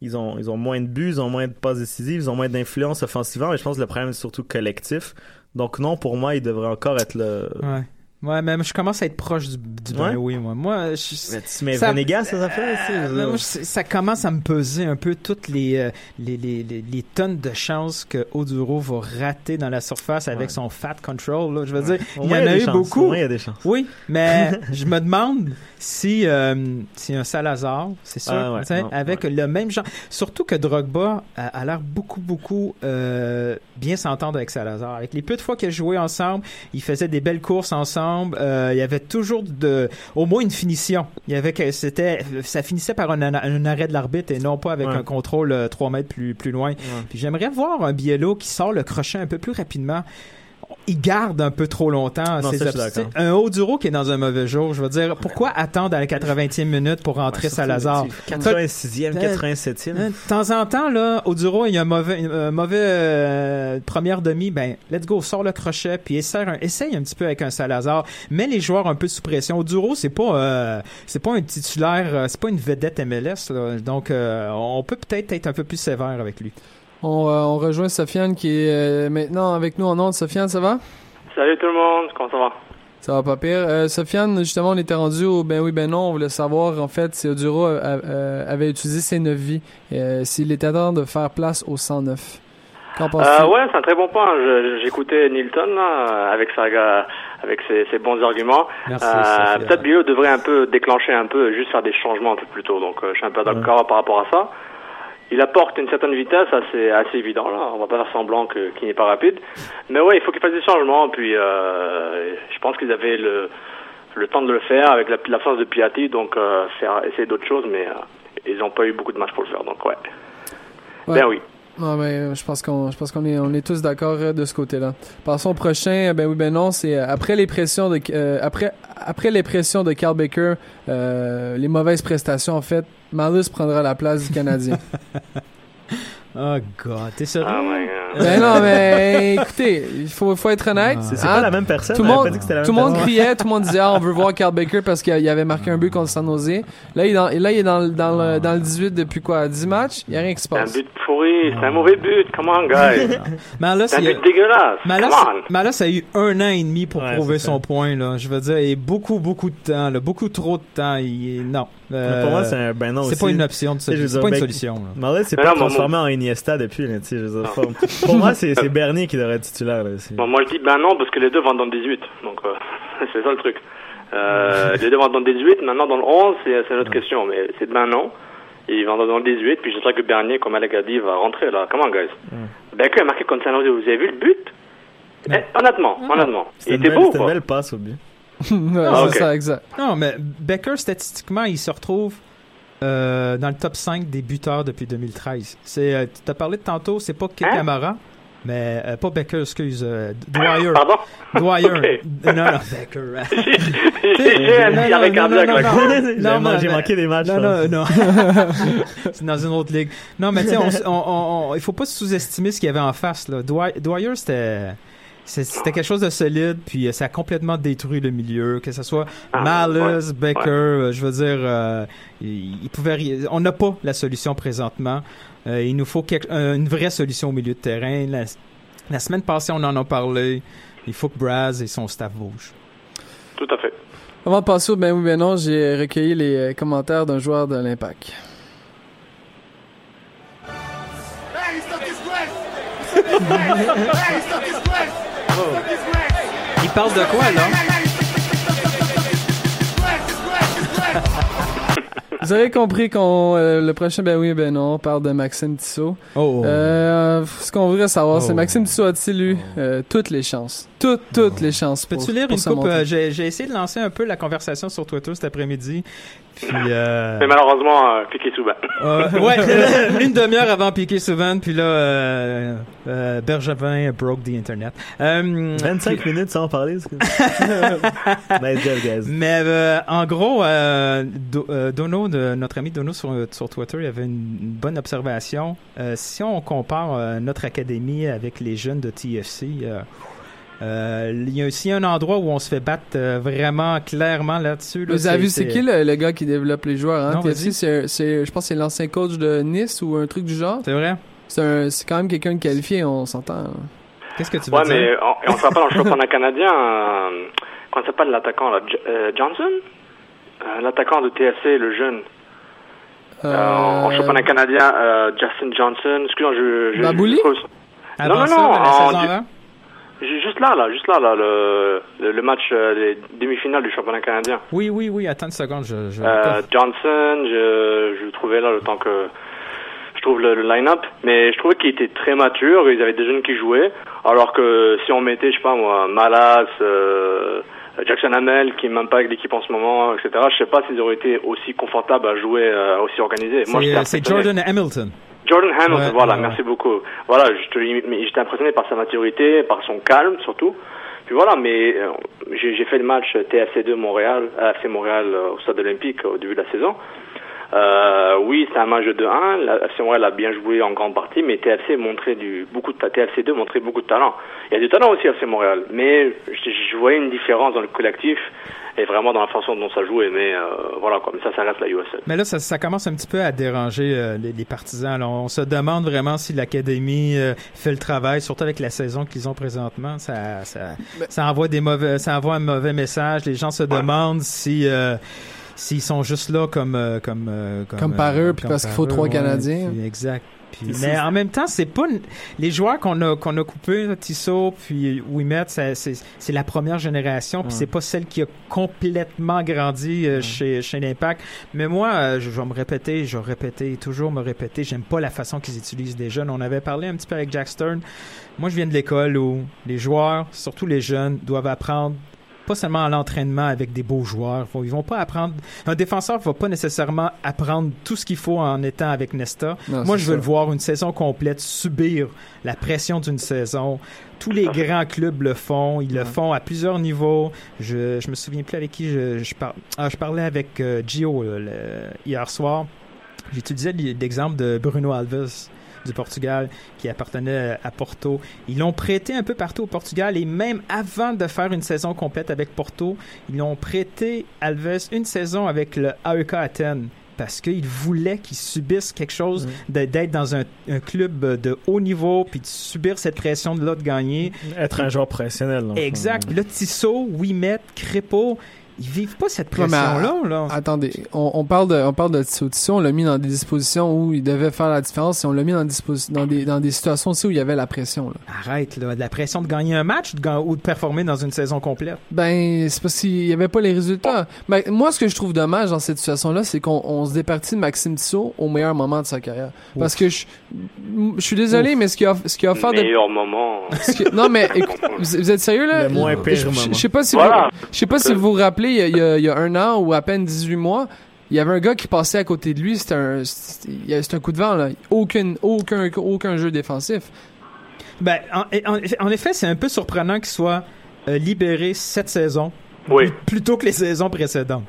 ils- ont, ils ont moins de buts, ils ont moins de passes décisives, ils ont moins d'influence offensivement, mais je pense que le problème, c'est surtout collectif. Donc non, pour moi, il devrait encore être le... ouais. Ouais, mais je commence à être proche du, du ben Ouais? oui, moi. Moi, je, Mais tu mets Ça- Venegas, ça, ça fait, moi, je- ça commence à me peser un peu toutes les, euh, les, les, les, les tonnes de chances que Oduro va rater dans la surface avec Ouais. son fat control. Là. Je veux dire, il y en a, eu chances. beaucoup. Il y a des chances. Oui, mais je me demande si, euh, si un Salazar, c'est sûr, Ah non, avec le même genre. Surtout que Drogba a, a l'air beaucoup, beaucoup euh, bien s'entendre avec Salazar. Avec les peu de fois qu'ils joué ensemble, ils faisaient des belles courses ensemble. Euh, il y avait toujours de, au moins une finition. Il y avait que c'était, ça finissait par un, un arrêt de l'arbitre et non pas avec Ouais. un contrôle euh, 3 mètres plus, plus loin. Puis j'aimerais voir un Biello qui sort le crochet un peu plus rapidement. Il garde un peu trop longtemps Non, ses d'accord. Un Oduro qui est dans un mauvais jour, je veux dire, pourquoi attendre à la 80e minute pour rentrer Salazar? 86e, Euh, 87e. Hein, De temps en temps, là, Oduro, il y a un mauvais, un mauvais euh, première demi, ben, let's go, sors le crochet, puis essaye un, essaye un petit peu avec un Salazar. Mets les joueurs un peu sous pression. Oduro, c'est pas, euh, c'est pas un titulaire, euh, c'est pas une vedette MLS, là. donc euh, on peut peut-être être un peu plus sévère avec lui. On, euh, on rejoint Sofiane qui est euh, maintenant avec nous en ondes. Sofiane, ça va? Salut tout le monde, comment ça va? Ça va pas pire. Euh, Sofiane, justement, on était rendu au ben oui, ben non. On voulait savoir, en fait, si Oduro euh, avait utilisé ses 9 vies, euh, s'il était temps de faire place au 109. Qu'en penses-tu? Euh, ouais, c'est un très bon point. Je- J'écoutais Nilton là, avec sa, avec ses, ses bons arguments. Euh. Peut-être Bio devrait un peu déclencher un peu, juste faire des changements un peu plus tôt. Donc euh, je suis un peu d'accord par rapport à ça. Il apporte une certaine vitesse, assez, assez évident là. On va pas faire semblant que- qu'il n'est pas rapide. Mais ouais, il faut qu'il fasse des changements. Puis euh, je pense qu'ils avaient le, le temps de le faire avec la- l'absence de Piatti, donc euh, faire essayer d'autres choses. Mais euh, ils n'ont pas eu beaucoup de matchs pour le faire. Donc ouais. Ouais. Ben oui. Non, mais je pense qu'on, je pense qu'on est, on est tous d'accord de ce côté-là. Passons au prochain. Ben oui, ben non. C'est après les pressions de, euh, après, après les pressions de Carl Baker, euh, les mauvaises prestations en fait, Malus prendra la place du Canadien. Oh god, t'es sérieux? Ah euh, ben non, mais écoutez, il faut, faut être honnête. C'est- C'est Hein? pas la même personne. Tout le monde, pas dit que c'était la même tout le monde personne. criait, tout le monde disait ah, on veut voir Carl Baker parce qu'il avait marqué un but contre San Jose. Là, il est dans, là, il est dans, le- dans, le, dans le 18 depuis quoi 10 matchs? Il n'y a rien qui se C'est un passe. but pourri, c'est un mauvais but, come on guys. Malus, C'est un il a- but dégueulasse, Malus, come on. Malus a eu un an et demi pour Ouais, prouver ça. son point, là. Je veux dire, et beaucoup, beaucoup de temps, là. Beaucoup trop de temps. Il Non. Mais Pour moi, c'est Euh, un ben non c'est pas une option de Tu sais, je veux solution. C'est pas une ben, solution, là. Marley s'est pas non, moi, transformé en Iniesta depuis, là, je veux dire, pour, pour moi, c'est Bernier qui devrait être titulaire, là. c'est- Bon, moi je dis ben non parce que les deux vont dans le 18, donc euh, c'est ça le truc. Euh, les deux vont dans le 18, maintenant dans le 11, c'est c'est une autre question, mais c'est ben non. Ils vont dans le 18, puis j'espère que Bernier, comme Alec a dit, va rentrer là. Comment, guys? Baker a marqué contre San Jose, vous avez vu le but? Eh, honnêtement, honnêtement. C'était Il une était belle- beau, c'était une belle passe au but. Ouais, Ah, c'est ok. ça, exact. Non, mais Becker, statistiquement, il se retrouve euh, dans le top 5 des buteurs depuis 2013. C'est, euh, tu as parlé de tantôt, c'est pas Hein? Camara, mais euh, pas Becker, excuse, euh, Dwyer. Pardon? Dwyer. Ok. Non, non, Becker. hein. J'ai un cardiaque, non, là. non, J'ai manqué des matchs. Non, non, non. c'est dans une autre ligue. Non, mais tu sais, il faut pas sous-estimer ce qu'il y avait en face. Là. Dwy- Dwyer, c'était, c'était quelque chose de solide, puis euh, ça a complètement détruit le milieu, que ce soit Ah, Malice, ouais, Becker, ouais. euh, je veux dire, euh, il, il pouvait, ri- on n'a pas la solution présentement. Euh, il nous faut quelque- une vraie solution au milieu de terrain. La, la semaine passée, on en a parlé. Il faut que Braz et son staff bougent. Tout à fait. Avant de passer au ben oui, ben non, j'ai recueilli les commentaires d'un joueur de l'Impact. Il parle de quoi, là? Vous avez compris qu'on euh, le prochain ben oui ben non on parle de Maxime Tissot. Oh, Euh, ce qu'on voudrait savoir, c'est Oh. Maxime Tissot a-t-il eu euh, toutes les chances, toutes toutes les chances. pour- Peux-tu lire pour une coupe? euh, J'ai j'ai essayé de lancer un peu la conversation sur Twitter cet après-midi. Puis, euh, Mais malheureusement, euh, Piqué Souban. euh, ouais, une demi-heure avant Piqué souvent, puis là, euh, euh, Bergevin broke the internet. Euh, 25 minutes sans parler. c'est que- nice job, guys. Mais euh, en gros, euh, Do- euh, Dono, de, notre ami Dono sur, sur Twitter, il avait une, une bonne observation. Euh, si on compare euh, notre académie avec les jeunes de TFC, euh, euh, il y a aussi un endroit où on se fait battre euh, vraiment clairement là-dessus. là. Vous avez vu, c'est qui le, le gars qui développe les joueurs hein? Non, TFC, vas-y. c'est, c'est, je pense que c'est l'ancien coach de Nice ou un truc du genre. C'est vrai? C'est, un, c'est quand même quelqu'un de qualifié, on s'entend. hein. Qu'est-ce que tu veux Ouais, dire? mais on, on se rappelle en championnat canadien, euh, comment s'appelle l'attaquant là, J- euh, Johnson? L'attaquant de TFC, le jeune. Euh, en, en championnat canadien, euh, Justin Johnson. Excuse-moi, je. je Babouli? je- Avant non, non, non, en- Juste là, là, juste là, là, le, le, match euh, des demi-finales du championnat canadien. Oui, oui, oui, attends une seconde. Je, je... Euh, Johnson, je, je le trouvais là le temps que je trouve le, le line-up, mais je trouvais qu'il était très mature, ils avaient des jeunes qui jouaient, alors que si on mettait, je sais pas moi, Malas, euh, Jackson Hamel, qui est même pas avec l'équipe en ce moment, etc., je sais pas s'ils auraient été aussi confortables à jouer, euh, aussi organisés. C'est, euh. Jordan Hamilton. Jordan Hamilton, Ouais, voilà, ouais, merci beaucoup. Voilà, j'étais impressionné par sa maturité, par son calme surtout. Puis voilà, mais euh, j'ai j'ai fait le match TFC2 Montréal, AFC Montréal euh, au stade olympique au début de la saison. Euh, oui, c'est un match de 2-1. La Montréal a bien joué en grande partie, mais TFC montrait du beaucoup de ta- TFC2 montrait beaucoup de talent. Il y a du talent aussi à AFC Montréal, mais je, je voyais une différence dans le collectif et vraiment dans la façon dont ça jouait. Mais euh, voilà, quoi. Mais ça, ça reste la USL. Mais là, ça, ça commence un petit peu à déranger euh, les, les partisans. Alors, on se demande vraiment si l'académie euh, fait le travail, surtout avec la saison qu'ils ont présentement. Ça, ça, ça envoie des mauvais, ça envoie un mauvais message. Les gens se demandent si euh, s'ils sont juste là comme euh, comme euh, Comme par eux, puis parce qu'il faut trois Canadiens. puis exact. Puis- mais en même temps, c'est pas une- les joueurs qu'on a qu'on a coupés, là, Tissot puis Wimet, c'est c'est la première génération, puis c'est pas celle qui a complètement grandi euh, chez chez l'Impact. Mais moi, euh, je, je vais me répéter, je vais répéter, toujours me répéter, j'aime pas la façon qu'ils utilisent des jeunes. On avait parlé un petit peu avec Jack Stern. Moi, je viens de l'école où les joueurs, surtout les jeunes, doivent apprendre pas seulement à l'entraînement avec des beaux joueurs. Ils vont pas apprendre. Un défenseur va pas nécessairement apprendre tout ce qu'il faut en étant avec Nesta. Non, Moi, je veux ça. le voir une saison complète subir la pression d'une saison. Tous les grands clubs le font. Ils le font à plusieurs niveaux. Je, je me souviens plus avec qui je, je, par- ah, je parlais avec euh, Gio le- hier soir. J'utilisais l'exemple de Bruno Alves du Portugal qui appartenait à Porto. Ils l'ont prêté un peu partout au Portugal et même avant de faire une saison complète avec Porto, ils ont prêté Alves une saison avec le AEK Athènes parce qu'ils voulaient qu'il subisse quelque chose de- d'être dans un, un club de haut niveau puis de subir cette pression de là de gagner. Être un joueur professionnel. le. Exact. Là, Tissot, Wimet, Crépeau, ils vivent pas cette pression-là. là. Attendez, on, on parle de, on parle de Tissot. Tissot, on l'a mis dans des dispositions où il devait faire la différence et on l'a mis dans, dans, des, dans des situations aussi où il y avait la pression. Là. Arrête, là, de la pression de gagner un match ou de, ga- ou de performer dans une saison complète? Ben, c'est parce qu'il y avait pas les résultats. Ben, moi, ce que je trouve dommage dans cette situation-là, c'est qu'on on se départit de Maxime Tissot au meilleur moment de sa carrière. Parce que je, je suis désolé, mais ce qu'il a, ce qu'il a offert de, Meilleur moment. que- non, mais écoute, vous, vous êtes sérieux là? Le moins pire je, je- moment. je sais pas si Voilà. vous, je sais pas si vous vous rappelez, il y a, il y a- il y a un an ou à peine 18 mois, il y avait un gars qui passait à côté de lui, c'était un, c'était il un coup de vent, là. Aucun, aucun, aucun jeu défensif. Ben, en, en- en effet, c'est un peu surprenant qu'il soit euh, libéré cette saison Oui. plutôt que les saisons précédentes.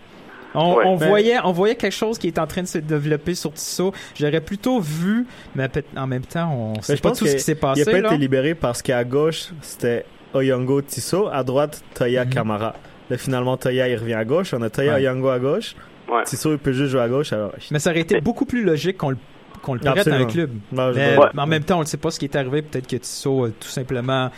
On, Ouais. on Ben- voyait, on voyait quelque chose qui est en train de se développer sur Tissot. J'aurais plutôt vu, mais en même temps, on sait Mais je pas pense tout ce qui s'est Il passé. a pas été libéré parce qu'à gauche, c'était Oyango Tiso, à droite Toya Mhm. Kamara. Là, finalement, Toya, il revient à gauche. On a Toya Ouais. Oyango à gauche. Ouais. Tiso, il peut juste jouer à gauche. Alors, Mais ça aurait été beaucoup plus logique qu'on le, qu'on le prête un Absolument. club. Mais, en même temps, on ne sait pas ce qui est arrivé. Peut-être que Tissot, euh, tout simplement,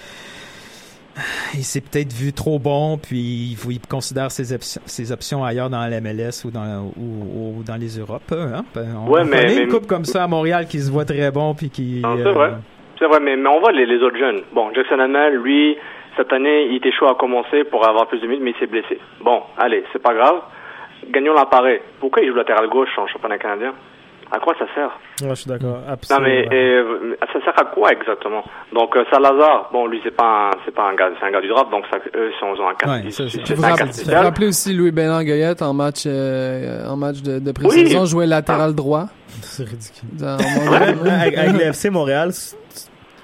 il s'est peut-être vu trop bon, puis il, considère ses, options- ses options ailleurs dans la MLS ou dans, ou, ou dans les Europes. hein. On Ouais, on mais- mais- une coupe comme ça à Montréal qui se voit très bon, puis qui... Non, c'est euh, vrai. C'est vrai, mais, mais on voit les, les autres jeunes. Bon, Jackson Hamel, lui, cette année, il était chaud à commencer pour avoir plus de minutes, mais il s'est blessé. Bon, allez, c'est pas grave. Gagnons l'appareil. Pourquoi il joue latéral gauche en championnat canadien? À quoi ça sert? Ouais, je suis d'accord. Non, Absolument. mais euh, ça sert à quoi exactement? Donc euh, Salazar, bon, lui c'est pas un, c'est pas un gars, c'est un gars du draft, donc ça, eux ils sont ils ont un cas. Ouais, c'est c'est- Vous un aussi Louis Bélan Goyette en match, euh, en match de, de pré-saison, jouait latéral droit. C'est ridicule. Dans- avec, avec le FC Montréal,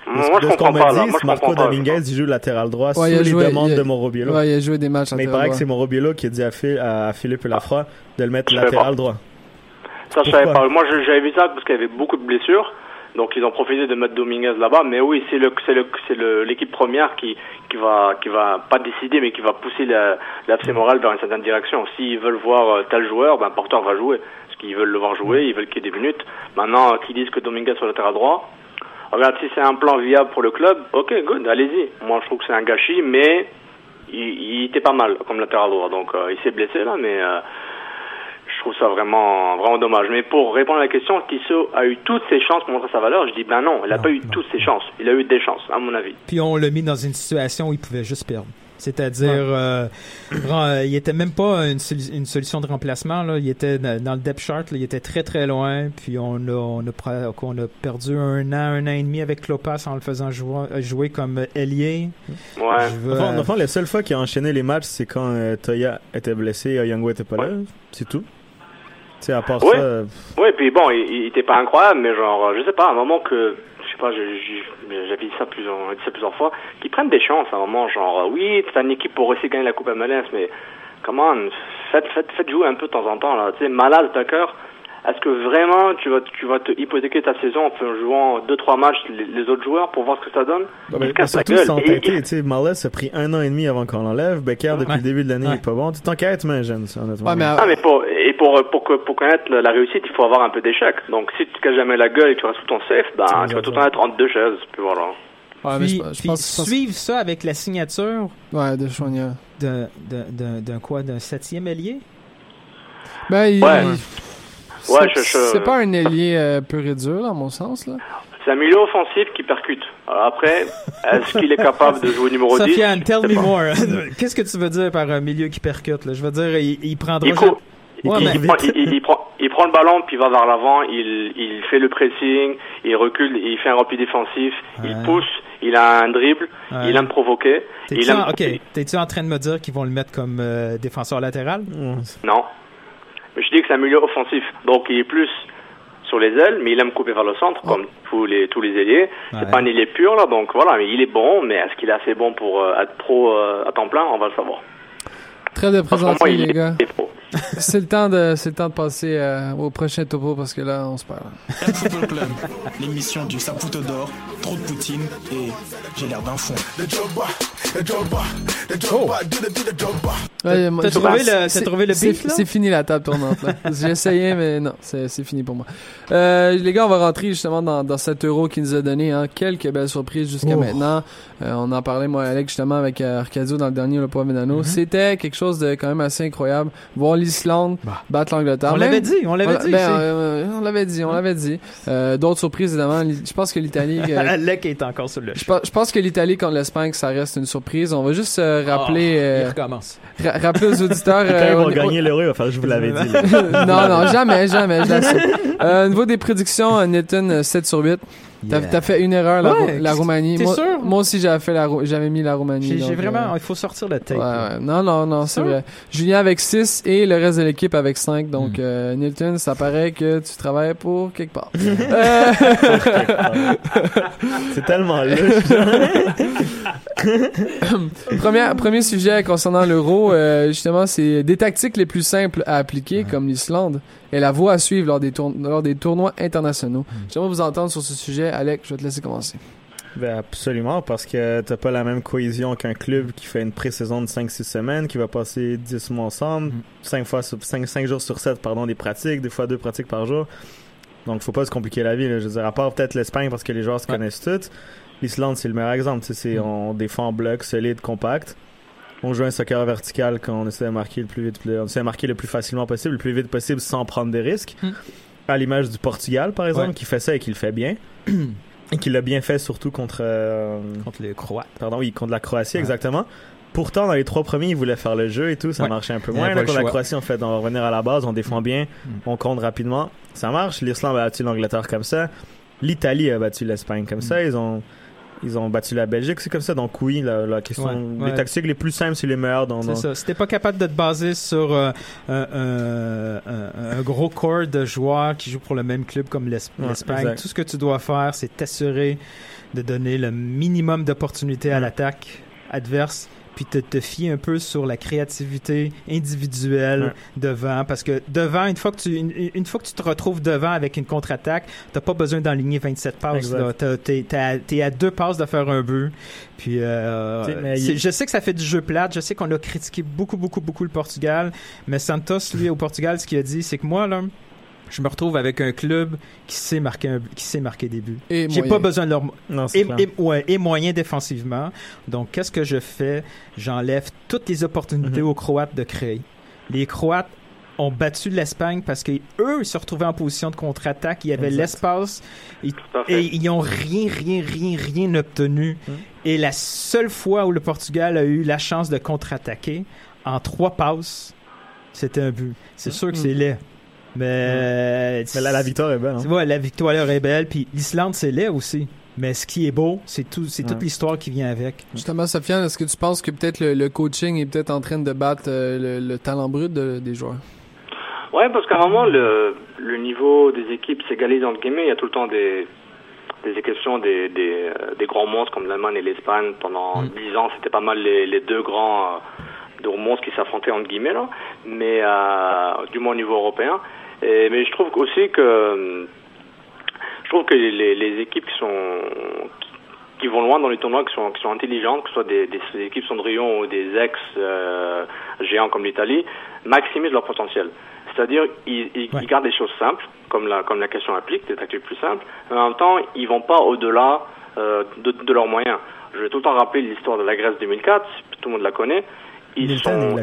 Moi, de je ce qu'on comprends m'a pas. là. dit, Moi, je Marco comprends. Dominguez, il joue latéral droit Ouais, sous les joué- demandes a- de Morobiello. Ouais, il a joué des matchs mais il paraît que c'est Morobiello qui a dit à, Phil- à Philippe Lafroy de le mettre Je latéral pas. droit. Ça, je savais pas. Moi, j'avais vu ça parce qu'il y avait beaucoup de blessures. Donc, ils ont profité de mettre Dominguez là-bas. Mais oui, c'est le, c'est le, c'est le, l'équipe première qui, qui va, qui va pas décider, mais qui va pousser la, la FC Montréal vers une certaine direction. S'ils veulent voir euh, tel joueur, ben, Porter va jouer. Parce qu'ils veulent le voir jouer, ils veulent qu'il y ait des minutes. Maintenant, qu'ils disent que Dominguez soit latéral droit. Regarde, si c'est un plan viable pour le club, ok, good, allez-y. Moi, je trouve que c'est un gâchis, mais il, il était pas mal comme latéral droit. Donc, euh, il s'est blessé là, mais euh, je trouve ça vraiment, vraiment dommage. Mais pour répondre à la question, Tissot a eu toutes ses chances pour montrer sa valeur. Je dis, ben non, il n'a pas eu non. toutes ses chances. Il a eu des chances, à mon avis. Puis on l'a mis dans une situation où il pouvait juste perdre. C'est-à-dire, euh, euh, il était même pas une, solu- une solution de remplacement. Là. Il était dans le depth chart, là, il était très très loin. Puis on a, on a, on a perdu un an, un an et demi avec Lopas en le faisant jouer, euh, jouer comme ailier. Ouais. Veux, Enfin, enfin, la seule fois qu'il a enchaîné les matchs, c'est quand euh, Toya était blessé et Oyango était pas là. C'est tout. Tu sais, à part Ouais. ça, euh, Ouais, puis bon, il, il était pas incroyable, mais genre, je sais pas, à un moment que, sais j'avais dit ça plusieurs, plusieurs fois, qu'ils prennent des chances à un moment, genre, euh, oui, c'est une équipe pour essayer de gagner la Coupe MLS, mais, comment, faites, faites, faites jouer un peu de temps en temps, là, tu sais, malade, Tucker, est-ce que vraiment tu vas, tu vas te hypothéquer ta saison en faisant- jouant deux, trois matchs les, les autres joueurs pour voir ce que ça donne? Il mais surtout gueule. sans Et- teinter, tu sais, Marles a pris un an et demi avant qu'on l'enlève. Becker, depuis Ouais. le début de l'année, Ouais. il est pas bon. Tu t'enquêtes, mais jeune, ça, honnêtement. Ouais, mais, Ah, mais pour, et pour, pour, que- pour connaître la réussite, il faut avoir un peu d'échec. Donc, si tu te casses jamais la gueule et que tu restes tout ton safe, ben, tu vas tout le temps être entre deux chaises. Puis voilà. Ouais, mais puis, je, je puis pense, suivre ça avec la signature Ouais, de d'un, d'un, d'un, d'un quoi? D'un septième ailier? Ben, il, Ouais. il- Ouais, c'est, je- je- c'est pas un ailier euh, pur et dur, à mon sens, là. C'est un milieu offensif qui percute. Alors après, est-ce qu'il est capable de jouer numéro 10 Sofiane, tell me pas. more. Qu'est-ce que tu veux dire par un milieu qui percute là? Je veux dire, il, il prendra Il, jamais- court- il, Ouais, il- mais- il prend, il- prend, il prend le ballon, puis il va vers l'avant, il, il fait le pressing, il recule, il fait un repli défensif, il pousse, il a un dribble, Ouais. il aime provoquer. T'es-tu aime... en, ok, t'es-tu en train de me dire qu'ils vont le mettre comme euh, défenseur latéral? Non. Mais je dis que c'est un milieu offensif. Donc il est plus sur les ailes, mais il aime couper vers le centre, comme tous les tous les ailiers. Ouais. C'est pas un ailier pur là, donc voilà, mais il est bon, mais est-ce qu'il est assez bon pour euh, être pro euh, à temps plein? On va le savoir. Très de présentation, les gars. est. C'est le temps de, c'est le temps de passer euh, au prochain topo parce que là, on se perd. El Football Club, l'émission du Saputo d'or, trop de poutine et j'ai l'air d'un fond. Ouais, moi, T'as trouvé le- t'as c'est- trouvé le là? C'est fini la table tournante. J'ai essayé, mais non, c'est c'est fini pour moi. Euh, les gars, on va rentrer justement dans, dans cet euro qui nous a donné hein, quelques belles surprises jusqu'à Oh. maintenant. Euh, on en parlait, moi et Alex, justement, avec euh, Arcadio dans le dernier Le Poids Mm-hmm. Venano. C'était quelque chose de quand même assez incroyable. Voir l'Islande Bah. battre l'Angleterre. On l'avait dit, on l'avait dit. ben, euh, on l'avait dit, on l'avait dit. Euh, D'autres surprises, évidemment. Je pense que l'Italie... Alec est encore sur le je, champ. pense, je pense que l'Italie contre l'Espagne, ça reste une surprise. On va juste euh, rappeler, Il euh, recommence. ra- rappeler aux auditeurs... Quand euh, ils on vont gagner l'euro, il va faire, je vous l'avais dit. non, non, jamais, jamais, je l'assume. Euh, au niveau des prédictions, euh, Nathan, euh, 7 sur 8. T'as Yeah. t'as fait une erreur, la, Ouais, la Roumanie. t'es moi, sûr? moi aussi, j'avais fait la Ro- j'avais mis la Roumanie. J'ai donc, j'ai vraiment, euh, il faut sortir le tape. ouais. Non, non, non, c'est vrai. Julien avec 6 et le reste de l'équipe avec 5. Donc, euh, Nilton, ça paraît que tu travailles pour quelque part. Euh, C'est tellement louche. Premier, premier sujet concernant l'euro, euh, justement, c'est des tactiques les plus simples à appliquer, comme l'Islande, et la voie à suivre lors des, lors des tournois internationaux. J'aimerais vous entendre sur ce sujet. Alec, je vais te laisser commencer. Ben absolument, parce que t'as pas la même cohésion qu'un club qui fait une pré-saison de 5-6 semaines, qui va passer 10 mois ensemble, 5, fois sur, 5, 5 jours sur 7, pardon, des pratiques, des fois deux pratiques par jour. Donc faut pas se compliquer la vie. Là. Je veux dire, à part peut-être l'Espagne parce que les joueurs se connaissent tous, l'Islande c'est le meilleur exemple. C'est, On défend en bloc, solide, compact. On joue un soccer vertical quand on essaie de marquer le plus vite, on essaie de marquer le plus facilement possible, le plus vite possible sans prendre des risques. Mm. À l'image du Portugal, par exemple, Ouais. qui fait ça et qui le fait bien. et qui l'a bien fait surtout contre euh, Contre les Croates. pardon oui contre la Croatie Ouais. exactement pourtant dans les trois premiers ils voulaient faire le jeu et tout ça Ouais. marchait un peu moins Là, contre la. Croatie on fait on va revenir à la base on défend bien Mm. on compte rapidement ça marche l'Islande a battu l'Angleterre comme ça l'Italie a battu l'Espagne comme ça ils ont ils ont battu la Belgique. C'est comme ça donc oui la, la question. Ouais, les tactiques les plus simples c'est les meilleurs dans, C'est ça. Si t'es pas capable de te baser sur euh, un, un- un- gros corps de joueurs qui jouent pour le même club comme Ouais, l'Espagne, tout ce que tu dois faire, c'est t'assurer de donner le minimum d'opportunités à l'attaque adverse puis te, te fier un peu sur la créativité individuelle Ouais. devant. Parce que devant une fois que tu une, une fois que tu te retrouves devant avec une contre-attaque t'as pas besoin d'enligner 27 passes t'es, à, à deux passes de faire un but. Puis euh, il- je sais que ça fait du jeu plate. Je sais qu'on a critiqué beaucoup beaucoup beaucoup le Portugal. Mais Santos lui au Portugal ce qu'il a dit c'est que moi là je me retrouve avec un club qui sait marquer un, qui sait marquer des buts j'ai pas besoin de leur non et, ouais, et moyen défensivement. Donc, qu'est-ce que je fais? J'enlève toutes les opportunités Mhm. aux Croates de créer. Les Croates ont battu l'Espagne parce que eux ils se retrouvaient en position de contre-attaque. Il y avait Exact. l'espace et ils n'ont rien, rien, rien, rien obtenu. Mhm. Et la seule fois où le Portugal a eu la chance de contre-attaquer, en trois passes, c'était un but. C'est sûr que c'est laid. Mais, mais la, la victoire est belle hein. tu vois, la victoire est belle, puis l'Islande, c'est laid aussi. Mais ce qui est beau, c'est tout, c'est toute Ouais. l'histoire qui vient avec. Justement, Sofiane, est-ce que tu penses que peut-être le, le coaching est peut-être en train de battre euh, le, le talent brut de- des joueurs? Ouais, parce qu'à un moment, le, le niveau des équipes s'égalise entre guillemets. Il y a tout le temps des, des exceptions, des, des, euh, des grands monstres comme l'Allemagne et l'Espagne. Pendant dix ans, c'était pas mal les, les deux grands euh, deux monstres qui s'affrontaient entre guillemets, là. Mais euh, du moins au niveau européen. Et, mais je trouve aussi que euh, je trouve que les, les équipes qui sont qui, qui vont loin dans les tournois, qui sont, qui sont intelligentes, que ce soit des, des, des équipes Cendrillon ou des ex euh, géants comme l'Italie, maximisent leur potentiel. C'est-à-dire, ils, ils, Ouais. ils gardent des choses simples, comme la, comme la question implique, des tactiques plus simples, mais en même temps, ils vont pas au-delà euh, de, de leurs moyens. Je vais tout le temps rappeler l'histoire de la Grèce 2004, tout le monde la connaît. Ils Nilton, sont... il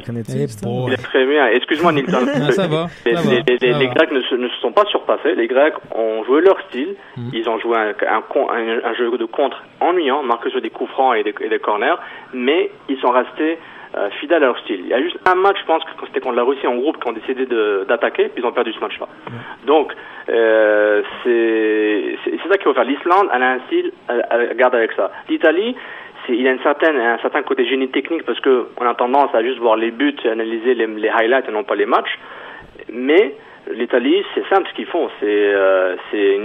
Eh. Il est très bien. Excuse-moi, Nilton. Non, ça va, Les, ça va, les- les- ça les va. Grecs ne se, ne se sont pas surpassés. Les Grecs ont joué leur style. Mm. Ils ont joué un, un, con- un- un jeu de contre ennuyant, marqué sur des coups francs et des, et des corners, mais ils sont restés euh, fidèles à leur style. Il y a juste un match, je pense, que c'était contre la Russie en groupe, qui ont décidé de- d'attaquer, puis ils ont perdu ce match-là. Donc, euh, c'est ça qu'il faut faire. L'Islande, elle a un style, elle, elle garde avec ça. L'Italie, il a un certain côté génie technique parce que on a tendance à juste voir les buts, analyser les, highlights et non pas les matchs. Mais l'Italie, c'est simple ce qu'ils font. C'est euh,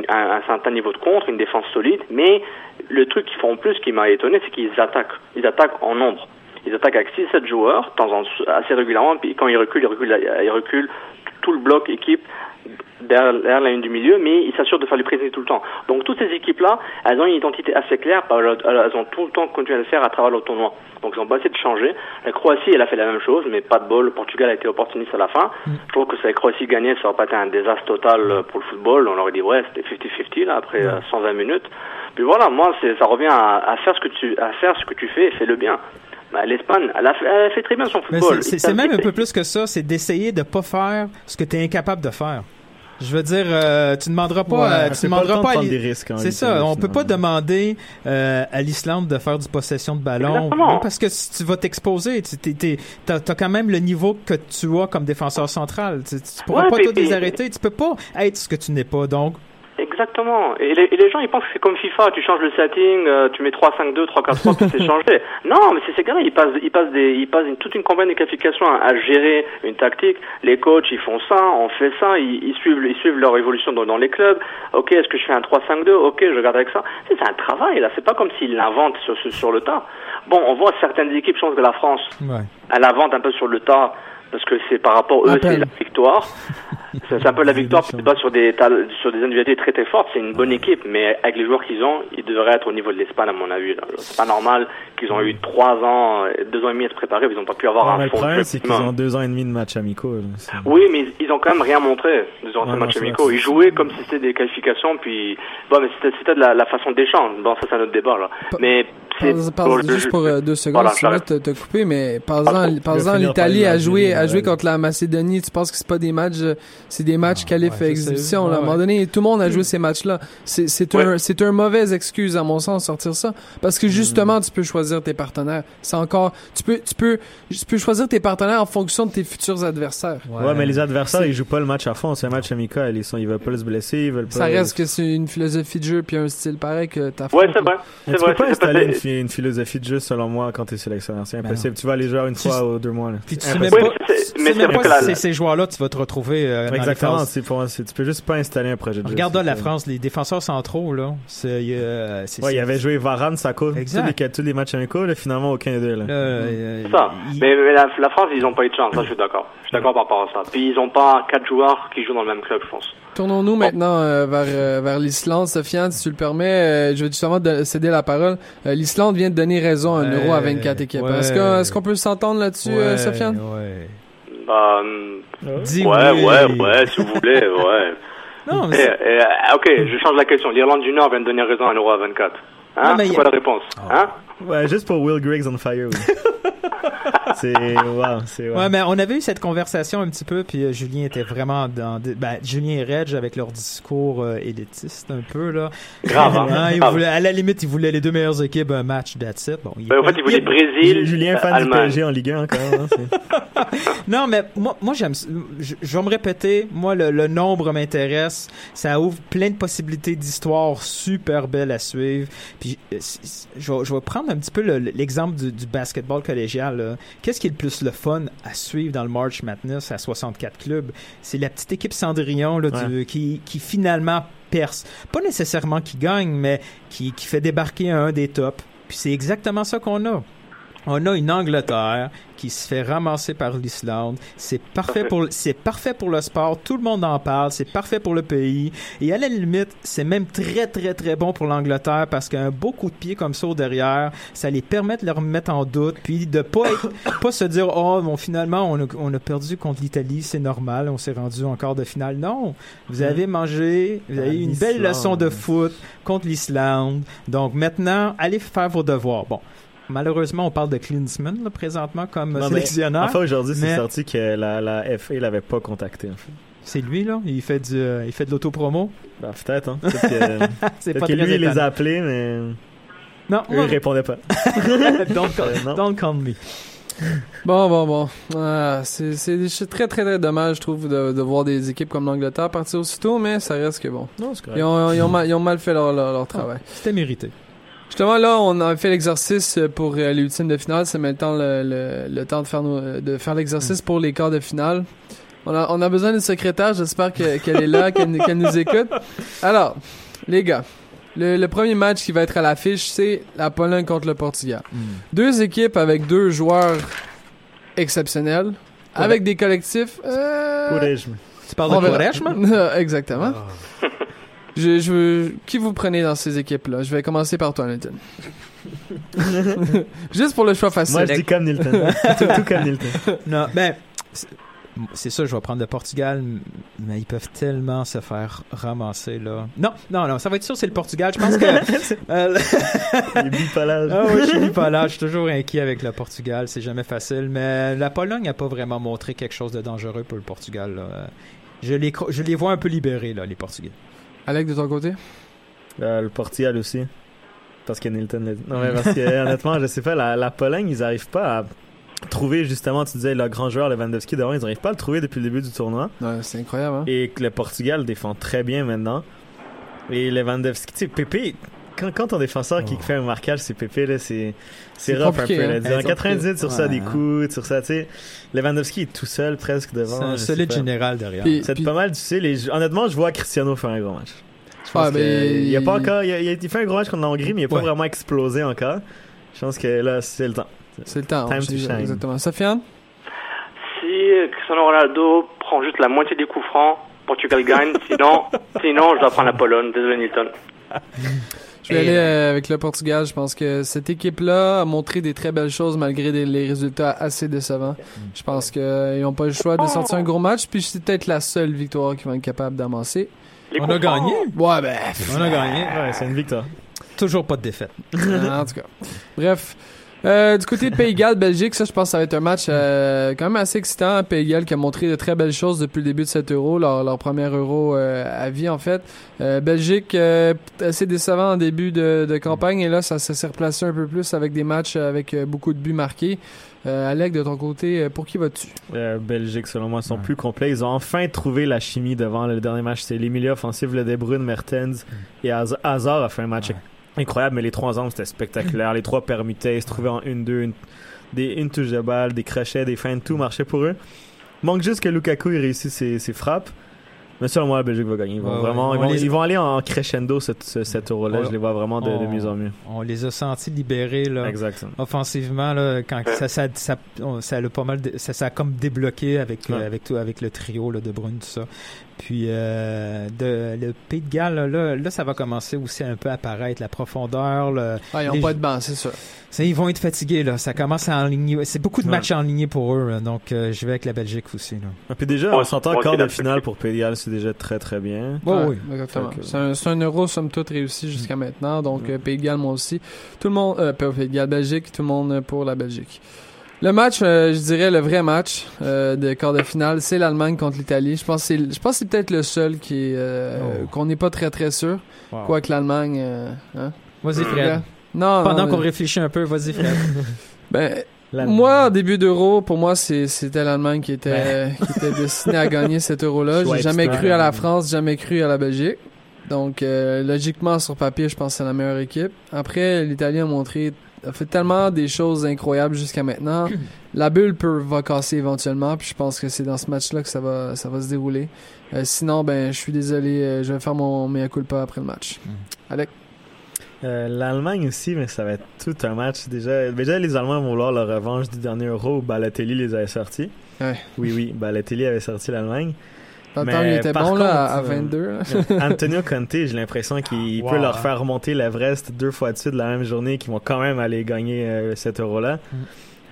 un, certain niveau de contre, une défense solide. Mais le truc qu'ils font en plus qui m'a étonné, c'est qu'ils attaquent. Ils attaquent en nombre. Ils attaquent avec 6-7 joueurs, temps assez régulièrement. Puis quand ils ils reculent, ils reculent tout le bloc équipe derrière, derrière la ligne du milieu, mais ils s'assurent de faire les prises tout le temps. Donc toutes ces équipes-là, elles ont une identité assez claire, elles ont tout le temps continué à le faire à travers le tournoi. Donc ils ont pas essayé de changer. La Croatie, elle a fait la même chose, mais pas de bol. Le Portugal a été opportuniste à la fin. Je trouve que si la Croatie gagnait, ça aurait pas été un désastre total euh, pour le football. On aurait dit ouais, c'était 50-50 là après euh, 120 minutes. Puis voilà, moi ça revient à, à faire ce que tu à faire ce que tu fais et fais-le bien. Bah, L'Espagne, elle elle fait très bien son football. c'est- même un peu plus que ça, c'est d'essayer de pas faire ce que tu es incapable de faire. Je veux dire, euh, tu demanderas pas, Ouais, euh, tu pas demanderas de pas à l'I- des risques, hein, C'est ça, on peut pas demander euh, à l'Islande de faire du possession de ballon, parce que si tu vas t'exposer, tu t'as t'as quand même le niveau que tu as comme défenseur central. Tu, tu pourras Ouais, pas puis- désarrêter, tu peux pas être ce que tu n'es pas. Donc, Exactement. Et les, et les gens, ils pensent que c'est comme FIFA, tu changes le setting, euh, tu mets 3-5-2, 3-4-3, puis c'est changé. Non, mais c'est ces gars-là, ils passent, ils passent, des, ils passent une- toute une campagne de qualification à, à gérer une tactique. Les coachs, ils font ça, on fait ça, ils, ils suivent, ils suivent leur évolution dans, dans les clubs. Ok, est-ce que je fais un 3-5-2 Ok, je regarde avec ça. C'est c'est un travail, là. C'est pas comme s'ils l'inventent sur, sur, sur le tas. Bon, on voit certaines équipes, je pense que la France, ouais. elle invente un peu sur le tas parce que c'est par rapport eux c'est la victoire C'est un peu la victoire qui se base sur des, sur des individualités très très fortes. C'est une bonne équipe, mais avec les joueurs qu'ils ont, ils devraient être au niveau de l'Espagne, à mon avis. C'est pas normal qu'ils ont eu trois ans, deux ans et demi à se préparer, ils n'ont pas pu avoir Ouais, un mais le fond de problème, c'est qu'ils ont deux ans et demi de matchs amicaux. Oui, mais ils- ont quand même rien montré durant Ouais, ces non, matchs amicaux. Ils jouaient comme si c'était des qualifications, puis bon, mais c'était de la, la façon d'échange. Bon, ça c'est un autre débat là. Mais Par- par- le juste pour euh, deux secondes, Voilà, si tu veux j'arrête. te, te couper, mais par exemple, l'Italie a joué, a joué ouais. contre la Macédonie. Tu penses que c'est pas des matchs, euh, c'est des matchs Ah, qualif ouais, je sais. exhibition. là. À un Ouais, moment ouais. donné, tout le monde a joué ces matchs-là. C'est, c'est Ouais. un, c'est un mauvaise excuse à mon sens sortir ça, parce que Hmm. justement, tu peux choisir tes partenaires. C'est encore, tu peux, tu peux, tu peux choisir tes partenaires en fonction de tes futurs adversaires. Ouais, mais les adversaires, ils jouent pas le match à fond. C'est un match amical. Ils sont, ils veulent pas se blesser, ils veulent pas. Ça reste que c'est une philosophie de jeu puis un style pareil que t'as Ouais, c'est vrai. C'est tu vrai. peux pas installer une, philosophie de jeu selon moi quand t'es sélectionneur. C'est Ben impossible. tu vas aller jouer une fois ou deux mois. Là. Puis tu C'est sais même Oui, pas, mais c'est- pas que la- si c'est ces joueurs-là, tu vas te retrouver euh, Exactement. C'est pour, tu peux juste pas installer un projet de jeu. Regarde là, la France, les défenseurs centraux, là. C'est, euh, Ouais, il avait joué Varane, Sako, tous Exact. les, tous les matchs amicaux, là, finalement aucun deux. Là. là, euh, C'est ça. il- Mais, mais la, la France, ils ont pas eu de chance. Ça, je suis d'accord. Je suis d'accord par rapport à ça. Puis ils ont pas quatre joueurs qui jouent dans le même club, je pense. Tournons-nous maintenant euh, vers, euh, vers l'Islande. Sofiane, si tu le permets, euh, je vais justement de- céder la parole. Euh, L'Islande vient de donner raison à un euro à 24 équipes. ouais. Est-ce qu'on peut s'entendre là-dessus, euh, Ouais, Sofiane? ouais. Bah, Dis ouais, oui. ouais, ouais, si vous voulez, ouais. Non, mais Eh, eh, ok, je change la question. L'Irlande du Nord vient de donner raison à un euro à 24. Hein? Non, mais C'est y- quoi la réponse? Hein? Ouais, juste pour Will Griggs on fire. Oui. c'est wow, c'est Ouais, mais on avait eu cette conversation un petit peu, puis euh, Julien était vraiment dans. Ben, Julien et Reg avec leur discours euh, élitiste un peu là. Grave, hein? Il à la limite, il voulait les deux meilleures équipes un match that's it. Bon, il- Ben, en fait, il voulait Brésil, Julien fan du Allemagne. PSG en Ligue 1 encore. hein, Non, mais moi, moi j'aime. Je, je vais me répéter. Moi, le, le nombre m'intéresse. Ça ouvre plein de possibilités d'histoires super belles à suivre. Puis, euh, je vais, je vais prendre un petit peu le- l'exemple du, du basketball collégial. Qu'est-ce qui est le plus le fun à suivre dans le March Madness à 64 clubs? C'est la petite équipe Cendrillon là, du- qui, qui finalement perce. Pas nécessairement qui gagne, mais qui, qui fait débarquer un des tops. Puis c'est exactement ça qu'on a. On a une Angleterre qui se fait ramasser par l'Islande. C'est parfait pour c'est parfait pour le sport. Tout le monde en parle. C'est parfait pour le pays. Et à la limite, c'est même très très très bon pour l'Angleterre parce qu'un beau coup de pied comme ça au derrière, ça les permet de leur mettre en doute, puis de pas être- pas se dire oh bon finalement on a, on a perdu contre l'Italie, c'est normal, on s'est rendu en quart de finale. Non, vous avez mangé, vous avez eu une belle leçon de foot contre l'Islande. Donc maintenant, allez faire vos devoirs. Bon. Malheureusement, on parle de Klinsmann là, présentement comme Non, mais sélectionneur. Enfin, aujourd'hui, c'est mais- sorti que la, la FA l'avait pas contacté. En fait. C'est lui là, il fait du, euh, il fait de l'autopromo? Ben, peut-être, hein. Peut-être que, C'est peut-être pas que très lui, il les a appelés, mais Non, eux, ils répondaient pas. don't, call, Euh, non. don't call me. Bon, bon, bon. Ah, c'est c'est c'est très, très, très dommage, je trouve, de, de voir des équipes comme l'Angleterre partir aussitôt, mais ça reste que bon. Non, c'est correct. Ils ont, ils ont, mal, ils ont mal fait leur, leur, leur travail. C'était mérité. Justement, là, on a fait l'exercice pour euh, les ultimes de finale. C'est maintenant le, le, le temps de faire, nos- de faire l'exercice pour les quarts de finale. On a, on a besoin d'une secrétaire. J'espère que- qu'elle est là, qu'elle nous écoute. Alors, les gars, le, le premier match qui va être à l'affiche, c'est la Pologne contre le Portugal. Deux équipes avec deux joueurs exceptionnels, avec des collectifs. euh. Tu parles on de verra. Quaresma? Je, je veux... Qui vous prenez dans ces équipes-là? Je vais commencer par toi, Nathan. Juste pour le choix facile. Moi, je dis comme Nilton. tout, tout comme Nilton. Non, ben c'est- ça, je vais prendre le Portugal, mais ils peuvent tellement se faire ramasser là. Non, non, non, ça va être sûr, c'est le Portugal. Je pense que. euh, Il est bipolaire. Ah oui, je suis pas là. Je suis toujours inquiet avec le Portugal. C'est jamais facile. Mais la Pologne n'a pas vraiment montré quelque chose de dangereux pour le Portugal. là. Je les, je les vois un peu libérés, là, les Portugais. Alec, de ton côté? Euh, le Portugal aussi. Parce que Nilton l'a dit. Non, mais parce que honnêtement, je sais pas, la, la Pologne, ils arrivent pas à trouver justement, tu disais, le grand joueur Lewandowski devant, ils arrivent pas à le trouver depuis le début du tournoi. Ouais, c'est incroyable, hein? Et que le Portugal défend très bien maintenant. Et Lewandowski, tu sais, Pépé, quand, quand ton défenseur qui fait un marquage, c'est Pépé, là, c'est, c'est rough un peu. hein. Là. Ouais, En c'est 98 sur ça, Ouais. des coups, sur ça, tu sais. Lewandowski est tout seul presque devant. C'est un solide pas. général derrière. Puis- C'est pas mal, tu sais. Les... Honnêtement, je vois Cristiano faire un gros match. Je pense Ah, il a pas encore, il a, il a- il fait un gros match contre la Hongrie, mais il a pas Ouais. vraiment explosé encore. Je pense que là, c'est le temps. C'est le temps. Time to shine. Exactement. Sofiane? Si Cristiano Ronaldo prend juste la moitié des coups francs, Portugal gagne. Sinon, sinon, je dois prendre la Pologne. Désolé, Nilton. Je vais Et, aller euh, avec le Portugal. Je pense que cette équipe-là a montré des très belles choses malgré des- les résultats assez décevants. Je pense qu'ils n'ont pas le choix de sortir un gros match. Puis c'est peut-être la seule victoire qu'ils vont être capables d'amasser. On a gagné. Ouais, ben. On a gagné. Ouais, c'est une victoire. Toujours pas de défaite. en tout cas. Bref. Euh, du côté de Pays Galles, Belgique, ça, je pense que ça va être un match euh, quand même assez excitant. Pays Galles qui a montré de très belles choses depuis le début de cet euro, leur, leur premier euro euh, à vie, en fait. Euh, Belgique, euh, assez décevant en début de, de campagne, et là, ça, ça s'est replacé un peu plus avec des matchs avec euh, beaucoup de buts marqués. Euh, Alec, de ton côté, pour qui vas-tu? Euh, Belgique, selon moi, sont Ouais. plus complets. Ils ont enfin trouvé la chimie devant le dernier match. C'est les milieux offensifs, le De Bruyne, Mertens et Haz- Hazard a fait un match Ouais. Incroyable, mais les trois ensemble, c'était spectaculaire. les trois permutaient, ils se trouvaient en 1-2, une, des, une touche de balle, des crochets, des feintes, tout marchait pour eux. Manque juste que Lukaku il réussisse ses, ses frappes. Mais selon moi, la Belgique va gagner. Ils vont, Ouais, vraiment, ouais. ils On vont, les- ils vont aller en crescendo cette, ce- cet euro-là. Ouais. Je les vois vraiment de, de On- mieux en mieux. On les a sentis libérés là, Exactement. offensivement là, quand ça ça ça, on- ça a pas mal ça, ça a comme débloqué avec Ouais. euh, avec tout avec le trio là, de Brune tout ça. Puis euh, de, le Pays de Galles là, là, ça va commencer aussi un peu à apparaître la profondeur le, Ah, ils n'ont pas de banc, c'est sûr. ça, ils vont être fatigués là, ça commence à enligner c'est beaucoup de Ouais. matchs enlignés pour eux là. donc euh, je vais avec la Belgique aussi là. Et puis déjà, on s'entend de la finale pour Pays de Galles, c'est déjà très très bien. Ouais, Ouais, oui. Exactement. C'est un, euro, somme toute, réussi jusqu'à maintenant. Donc, euh, Pays de Galles, moi aussi. Tout le monde, euh, Pays de Galles, Belgique, tout le monde pour la Belgique. Le match, euh, je dirais le vrai match euh, de quart de finale, c'est l'Allemagne contre l'Italie. Je pense que c'est, je pense c'est peut-être le seul qui est, euh, Oh. qu'on n'est pas très très sûr. Wow. Quoique l'Allemagne, euh, hein? Vas-y Fred. Non, Pendant non, qu'on mais- réfléchit un peu, vas-y Fred. ben, moi, au début d'euro, pour moi, c'est- c'était l'Allemagne qui était, qui était destinée à gagner cet euro-là. J'ai jamais cru à la France, jamais cru à la Belgique. Donc, euh, logiquement, sur papier, je pense que c'est la meilleure équipe. Après, l'Italie a montré, a fait tellement des choses incroyables jusqu'à maintenant. La bulle peut, va casser éventuellement, puis je pense que c'est dans ce match-là que ça va, ça va se dérouler. Euh, sinon, ben, je suis désolé, euh, je vais faire mon mea culpa après le match. Alec? Euh, L'Allemagne aussi, mais ça va être tout un match. Déjà, déjà les Allemands vont vouloir leur revanche du dernier euro où Balotelli les avait sortis. Ouais. Oui, oui, Balotelli avait sorti l'Allemagne. Temps, il était par bon, là, à, à contre, euh, 22. là. Antonio Conte, j'ai l'impression qu'il Wow. peut leur faire remonter l'Everest deux fois de suite la même journée, qu'ils vont quand même aller gagner euh, cet euro-là. Mm.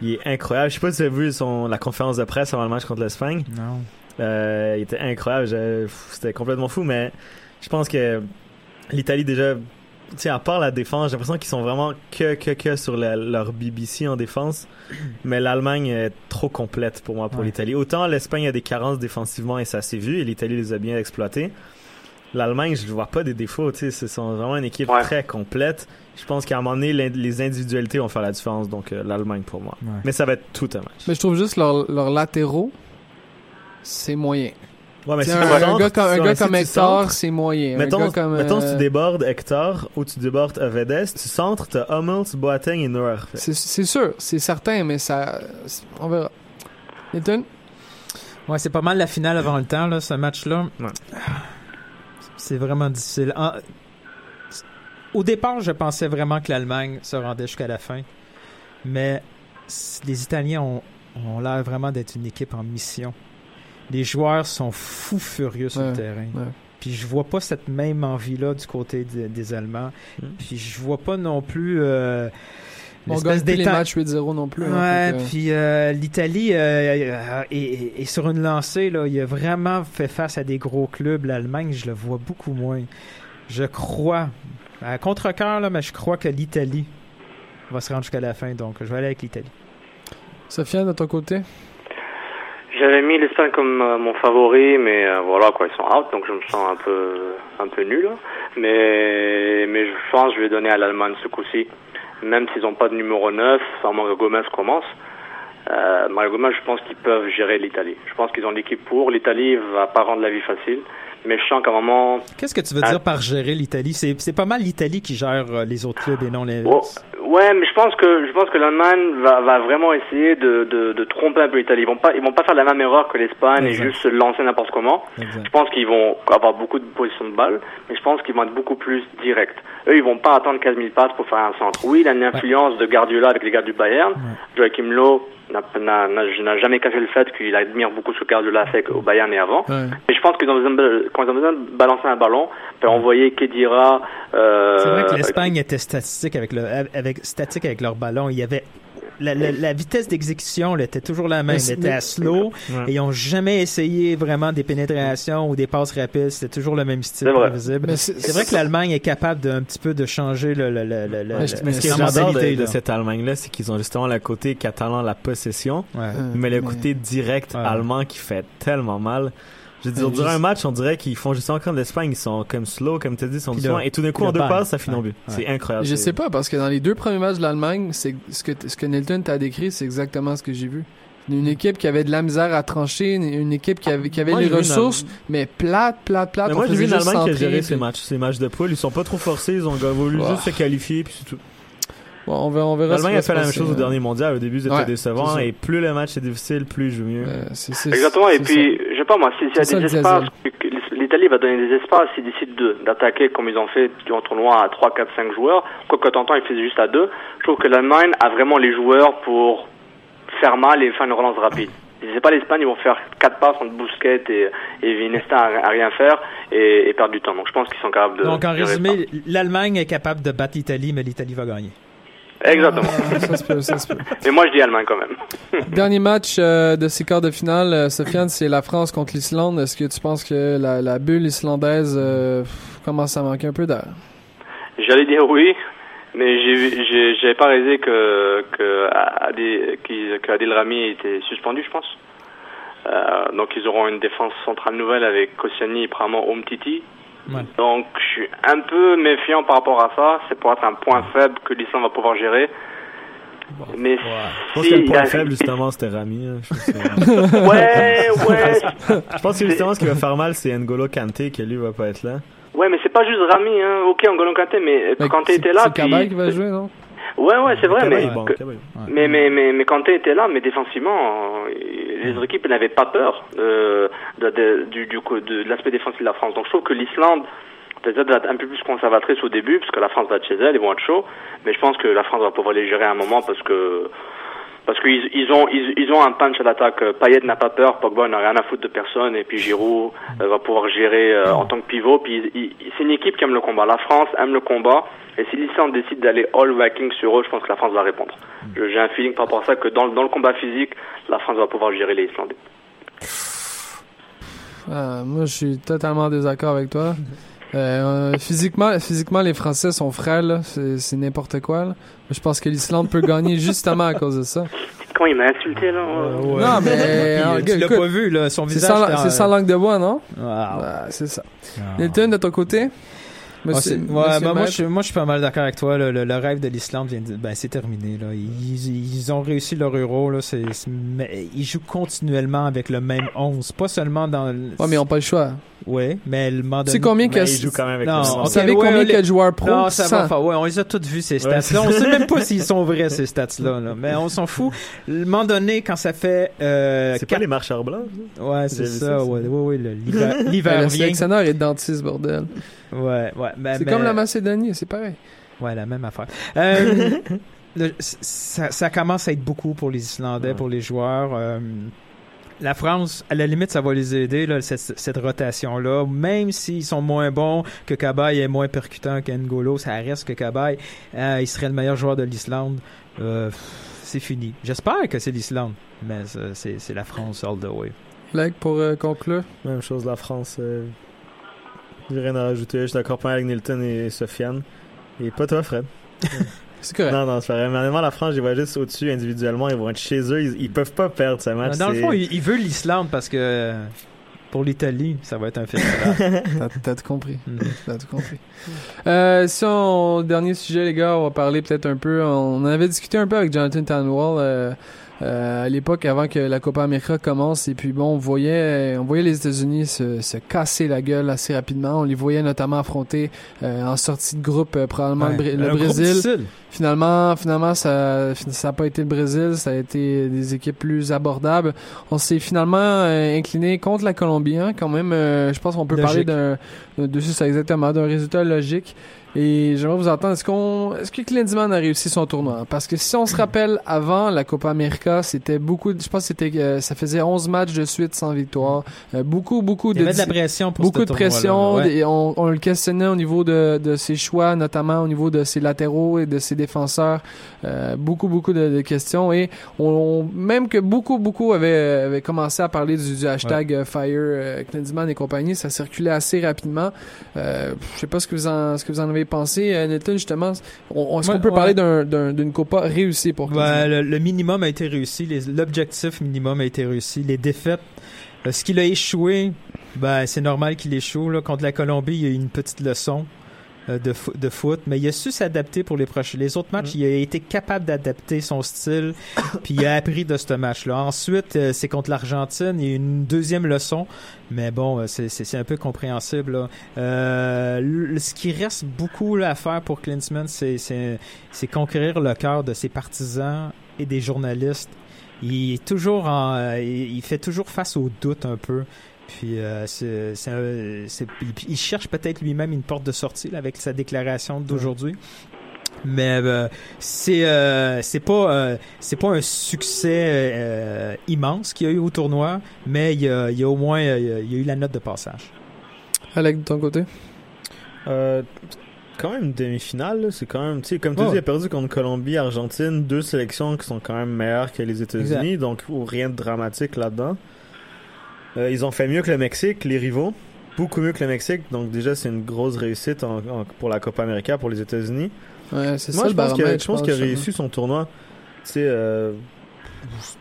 Il est incroyable. Je sais pas si tu as vu son, la conférence de presse avant le match contre l'Espagne. non. Euh, il était incroyable. C'était complètement fou, mais je pense que l'Italie déjà, sais, à part la défense, j'ai l'impression qu'ils sont vraiment que que que sur la- leur BBC en défense. Mais l'Allemagne est trop complète pour moi pour Ouais. l'Italie. Autant l'Espagne a des carences défensivement et ça s'est vu et l'Italie les a bien exploitées. L'Allemagne, je ne vois pas des défauts. Tu sais, ce sont vraiment une équipe Ouais. très complète. Je pense qu'à un moment donné, les individualités vont faire la différence. Donc euh, l'Allemagne pour moi. Ouais. Mais ça va être tout un match. Mais je trouve juste leurs leurs latéraux, c'est moyen. Ouais, mais T'sais, si un, gars comme, un si gars comme Hector, c'est moyen. Mettons, un gars comme, mettons euh, tu débordes Hector ou tu débordes Vedes, tu centres, t'as Hummels, Boateng et Neuer. C'est sûr, c'est certain, mais ça, on verra. Nathan? Ouais, c'est pas mal la finale avant le temps, là, ce match-là. Ouais. C'est vraiment difficile. En- Au départ, je pensais vraiment que l'Allemagne se rendait jusqu'à la fin. Mais les Italiens ont, ont l'air vraiment d'être une équipe en mission. Les joueurs sont fous furieux sur Ouais, le terrain. ouais. Puis je vois pas cette même envie-là du côté de- des Allemands. Mm. Puis je vois pas non plus euh, On gagne les matchs 8-0 non plus. hein, Ouais, puis euh, l'Italie euh, euh, est, sur une lancée. Là. Il a vraiment fait face à des gros clubs. L'Allemagne, je le vois beaucoup moins. Je crois, à contre-cœur, là, mais je crois que l'Italie va se rendre jusqu'à la fin. Donc, je vais aller avec l'Italie. Sofiane, de ton côté? J'avais mis l'Espagne comme euh, mon favori, mais euh, voilà quoi, ils sont out, donc je me sens un peu un peu nul. hein. Mais mais je pense que je vais donner à l'Allemagne ce coup-ci, même s'ils n'ont pas de numéro 9, enfin Mario Gomez commence. Euh, Gomez, je pense qu'ils peuvent gérer l'Italie. Je pense qu'ils ont l'équipe pour. L'Italie va pas rendre la vie facile, qu'à un moment, Qu'est-ce que tu veux Ah. dire par gérer l'Italie? C'est c'est pas mal l'Italie qui gère euh, les autres clubs et non les. Oh, ouais, mais je pense que je pense que l'Allemagne va, va vraiment essayer de, de, de tromper un peu l'Italie. Ils vont pas ils vont pas faire la même erreur que l'Espagne et juste se lancer n'importe comment. Exact. Je pense qu'ils vont avoir beaucoup de positions de balle, mais je pense qu'ils vont être beaucoup plus directs. Eux, ils vont pas attendre 15 000 passes pour faire un centre. Oui, il a une influence de Guardiola avec les gars du Bayern. Ouais. Joachim Low, n'a, jamais caché le fait qu'il admire beaucoup ce que Guardiola a fait au Bayern et avant. Ouais. Et je pense que dans quand ils ont besoin de balancer un ballon, peut envoyer Kedira. Euh, C'est vrai que l'Espagne était statistique avec, le, avec, statique avec leur ballon. Il y avait la, la, la vitesse d'exécution là, était toujours la même. Elle était à slow Ouais. et ils n'ont jamais essayé vraiment des pénétrations ou des passes rapides. C'était toujours le même style C'est vrai. prévisible. C'est- C'est vrai que l'Allemagne est capable d'un petit peu de changer le, le, le, le, Ouais, Ce la j'adore de, de cette Allemagne-là, c'est qu'ils ont justement le côté catalan, la possession, Ouais. Mais le côté direct Ouais. allemand qui fait tellement mal. Je veux dire, Ouais, durant juste- un match, on dirait qu'ils font justement comme l'Espagne, ils sont comme slow, comme tu as dit, ils sont doucement, et tout d'un coup, en deux passes, ça finit en but. Ouais. C'est incroyable. Je sais pas, parce que dans les deux premiers matchs de l'Allemagne, c'est ce que, ce que Nilton t'a décrit, c'est exactement ce que j'ai vu. Une équipe qui avait de la misère à trancher, une, une équipe qui avait, qui avait Moi, les j'ai une ressources, mais plate, plate, plate. Mais on moi, j'ai vu une Allemagne qui a géré ces matchs, ces matchs de poule. Ils sont pas trop forcés, ils ont voulu juste se qualifier, puis c'est tout. Bon, on verra, on verra L'Allemagne qui a fait la même chose au dernier mondial. Au début, c'était Ouais, décevant, et plus le match est difficile, plus il joue mieux. Euh, Exactement, et puis, pas moi, s'il y a des espaces, l'Italie va donner des espaces, s'ils décident de- d'attaquer comme ils ont fait durant le tournoi à 3, 4, 5 joueurs, quoi que t'entends, ils faisaient juste à 2, je trouve que l'Allemagne a vraiment les joueurs pour faire mal et faire une relance rapide. Je sais pas l'Espagne, ils vont faire 4 passes entre Busquets et, et Vinesta à, à rien faire et, et perdre du temps. Donc je pense qu'ils sont capables de... Donc, en résumé, l'Allemagne est capable de battre l'Italie, mais l'Italie va gagner. Exactement. Ah, ça se peut, ça se peut. Et moi je dis Allemagne quand même. Dernier match euh, de ces quarts de finale, euh, Sofiane, c'est la France contre l'Islande. Est-ce que tu penses que la, la bulle islandaise euh, commence à manquer un peu d'air? J'allais dire oui, mais j'ai j'avais pas réalisé que que Adil, que Adil Rami était suspendu, je pense. Euh, donc ils auront une défense centrale nouvelle avec Koscielny et probablement Omtiti. Ouais. Donc je suis un peu méfiant par rapport à ça. C'est pour être un point faible que l'Islande va pouvoir gérer. Mais Je pense si que le il y point a- faible, justement, c'était Rami. hein. Je pense que- Ouais, ouais, Je pense que justement, ce qui va faire mal, c'est N'Golo Kanté, qui lui va pas être là. ouais, mais c'est pas juste Rami, hein. Ok, N'Golo Kanté, mais Mais Kanté était là. C'est Cabaye puis- qui va jouer, non? Ouais, ouais, c'est vrai, Cabaye mais bon, que- Cabaye. Mais, mais, mais, mais Kanté était là, mais défensivement, euh, les autres équipes n'avaient pas peur euh, de, de- du, du, de, de l'aspect défensif de la France. Donc je trouve que l'Islande peut-être va être un peu plus conservatrice au début, parce que la France va être chez elle, ils vont être chauds, mais je pense que la France va pouvoir les gérer à un moment parce que parce qu'ils ils ont ils, ils ont un punch à l'attaque. Payet n'a pas peur, Pogba n'a rien à foutre de personne, et puis Giroud euh, va pouvoir gérer euh, en tant que pivot. Puis c'est une équipe qui aime le combat. La France aime le combat, et si l'Islande décide d'aller all Viking sur eux, je pense que la France va répondre. Je- J'ai un feeling par rapport à ça que dans, le- dans le combat physique, la France va pouvoir gérer les Islandais. Ah, moi, je suis totalement en désaccord avec toi. Euh, euh, physiquement, physiquement, les Français sont frêles, c'est n'importe quoi. là. Je pense que l'Islande peut gagner justement à cause de ça. Comment il m'a insulté là? Non, mais Puis, euh, tu l'as pas vu, là, son c'est visage. c'est euh, sans langue de bois, non? ah, Ouais, c'est ça. ah. Nilton, de ton côté? Ah, Monsieur- c'est- ouais, monsieur ben, moi, je, moi, je suis pas mal d'accord avec toi. Le, le rêve de l'Islande vient de, ben, c'est terminé. Là. Ils, ils ont réussi leur euro. Là. C'est, c'est- mais ils jouent continuellement avec le même 11. Pas seulement dans le. Ouais, mais ils n'ont pas le choix. Ouais, mais le sais donné- combien que... Mais il joue quand même avec Non, le on Ouais, combien y a de joueurs pro? Non, ça va 100. pas. Ouais, on les a toutes vues, ces stats-là. c'est on sait même pas s'ils sont vrais, ces stats-là. Là. Mais on s'en fout. Le moment donné, quand ça fait. Euh, C'est pas quatre- les marcheurs blancs. Ouais, c'est ça. ça, ouais, c'est- ouais, ouais, le- l'hiver, Ben, l'hiver le vient. sélectionneur est dentiste, bordel. Ouais, ouais. ben, C'est mais- comme la Macédonie, c'est pareil. Ouais, la même affaire. Euh, le- ça, ça commence à être beaucoup pour les Islandais, Ouais. pour les joueurs. Euh, la France, à la limite, ça va les aider, là, cette, cette rotation-là. Même s'ils sont moins bons, que Cabaye est moins percutant qu'Engolo, ça reste que Cabaye, euh, il serait le meilleur joueur de l'Islande. Euh, c'est fini. J'espère que c'est l'Islande, mais euh, c'est la France all the way. Leg, pour euh, conclure. Même chose, la France. J'ai rien à rajouter. Je suis d'accord pas avec Nilton et Sofiane. Et pas toi, Fred. C'est correct. Non, non, c'est pas vrai. Mais honnêtement, la France, je les vois juste au-dessus individuellement. Ils vont être chez eux. Ils, ils peuvent pas perdre ce match. Dans le fond, il, il veut l'Islande parce que pour l'Italie, ça va être un festival. T'as tout compris. Mhm. T'as tout compris. Euh, si on, dernier sujet, les gars, on va parler peut-être un peu. On en avait discuté un peu avec Jonathan Tanwell euh, euh, à l'époque, avant que la Copa América commence. Et puis bon, on voyait, on voyait les États-Unis se, se casser la gueule assez rapidement. On les voyait notamment affronter euh, en sortie de groupe euh, probablement le, Ouais. Le Brésil. Finalement, finalement, ça, ça a pas été le Brésil, ça a été des équipes plus abordables. On s'est finalement euh, incliné contre la Colombie, hein, quand même. euh, je pense qu'on peut parler d'un, de ça exactement, d'un résultat logique. Et j'aimerais vous entendre, est-ce qu'on, est-ce que Klinsmann a réussi son tournoi? Parce que si on se rappelle, avant la Copa América, c'était beaucoup, je pense que c'était, euh, ça faisait 11 matchs de suite sans victoire. Euh, beaucoup, beaucoup Il y de, avait de la pression pour beaucoup de pression. ouais. et on, on le questionnait au niveau de, de ses choix, notamment au niveau de ses latéraux et de ses défenseurs. Euh, beaucoup, beaucoup de, de questions. Et on, même que beaucoup, beaucoup avaient, avaient commencé à parler du, du hashtag euh, Fire euh, Klinsmann et compagnie, ça circulait assez rapidement. Euh, je sais pas ce que vous en, ce que vous en avez pensé, euh, Nathan, justement. On, Est-ce Ouais, qu'on peut ouais. parler d'un- d'un- d'une Copa réussie pour? Ben, le, le minimum a été réussi, l'objectif minimum a été réussi. Les défaites, euh, ce qu'il a échoué, ben, c'est normal qu'il échoue. Là. Contre la Colombie, il y a eu une petite leçon de, fo- de foot, mais il a su s'adapter pour les prochains. Les autres matchs, il a été capable d'adapter son style, puis il a appris de ce match-là. Ensuite, euh, c'est contre l'Argentine, il y a une deuxième leçon, mais bon, euh, c'est- un peu compréhensible. Là. Euh, ce qui reste beaucoup là, à faire pour Klinsmann, c'est conquérir le cœur de ses partisans et des journalistes. Il est toujours en, euh, il il fait toujours face au doute un peu. Puis euh, c'est, c'est un- c'est- il, il cherche peut-être lui-même une porte de sortie là, avec sa déclaration d'aujourd'hui. Mais euh, c'est euh, c'est pas euh, c'est pas un succès euh, immense qu'il y a eu au tournoi, mais il y a, il y a au moins il y a- il y a eu la note de passage. Alec, de ton côté? Euh, quand même une demi-finale, là, c'est quand même, tu sais, comme tu dis, il a perdu contre Colombie, Argentine, deux sélections qui sont quand même meilleures que les États-Unis, donc rien de dramatique là-dedans. Euh, ils ont fait mieux que le Mexique, les rivaux, beaucoup mieux que le Mexique, donc déjà c'est une grosse réussite en- en- pour la Copa América pour les États-Unis. Ouais, c'est Moi, ça je pense je pense qu'il a réussi son tournoi. Tu sais, euh,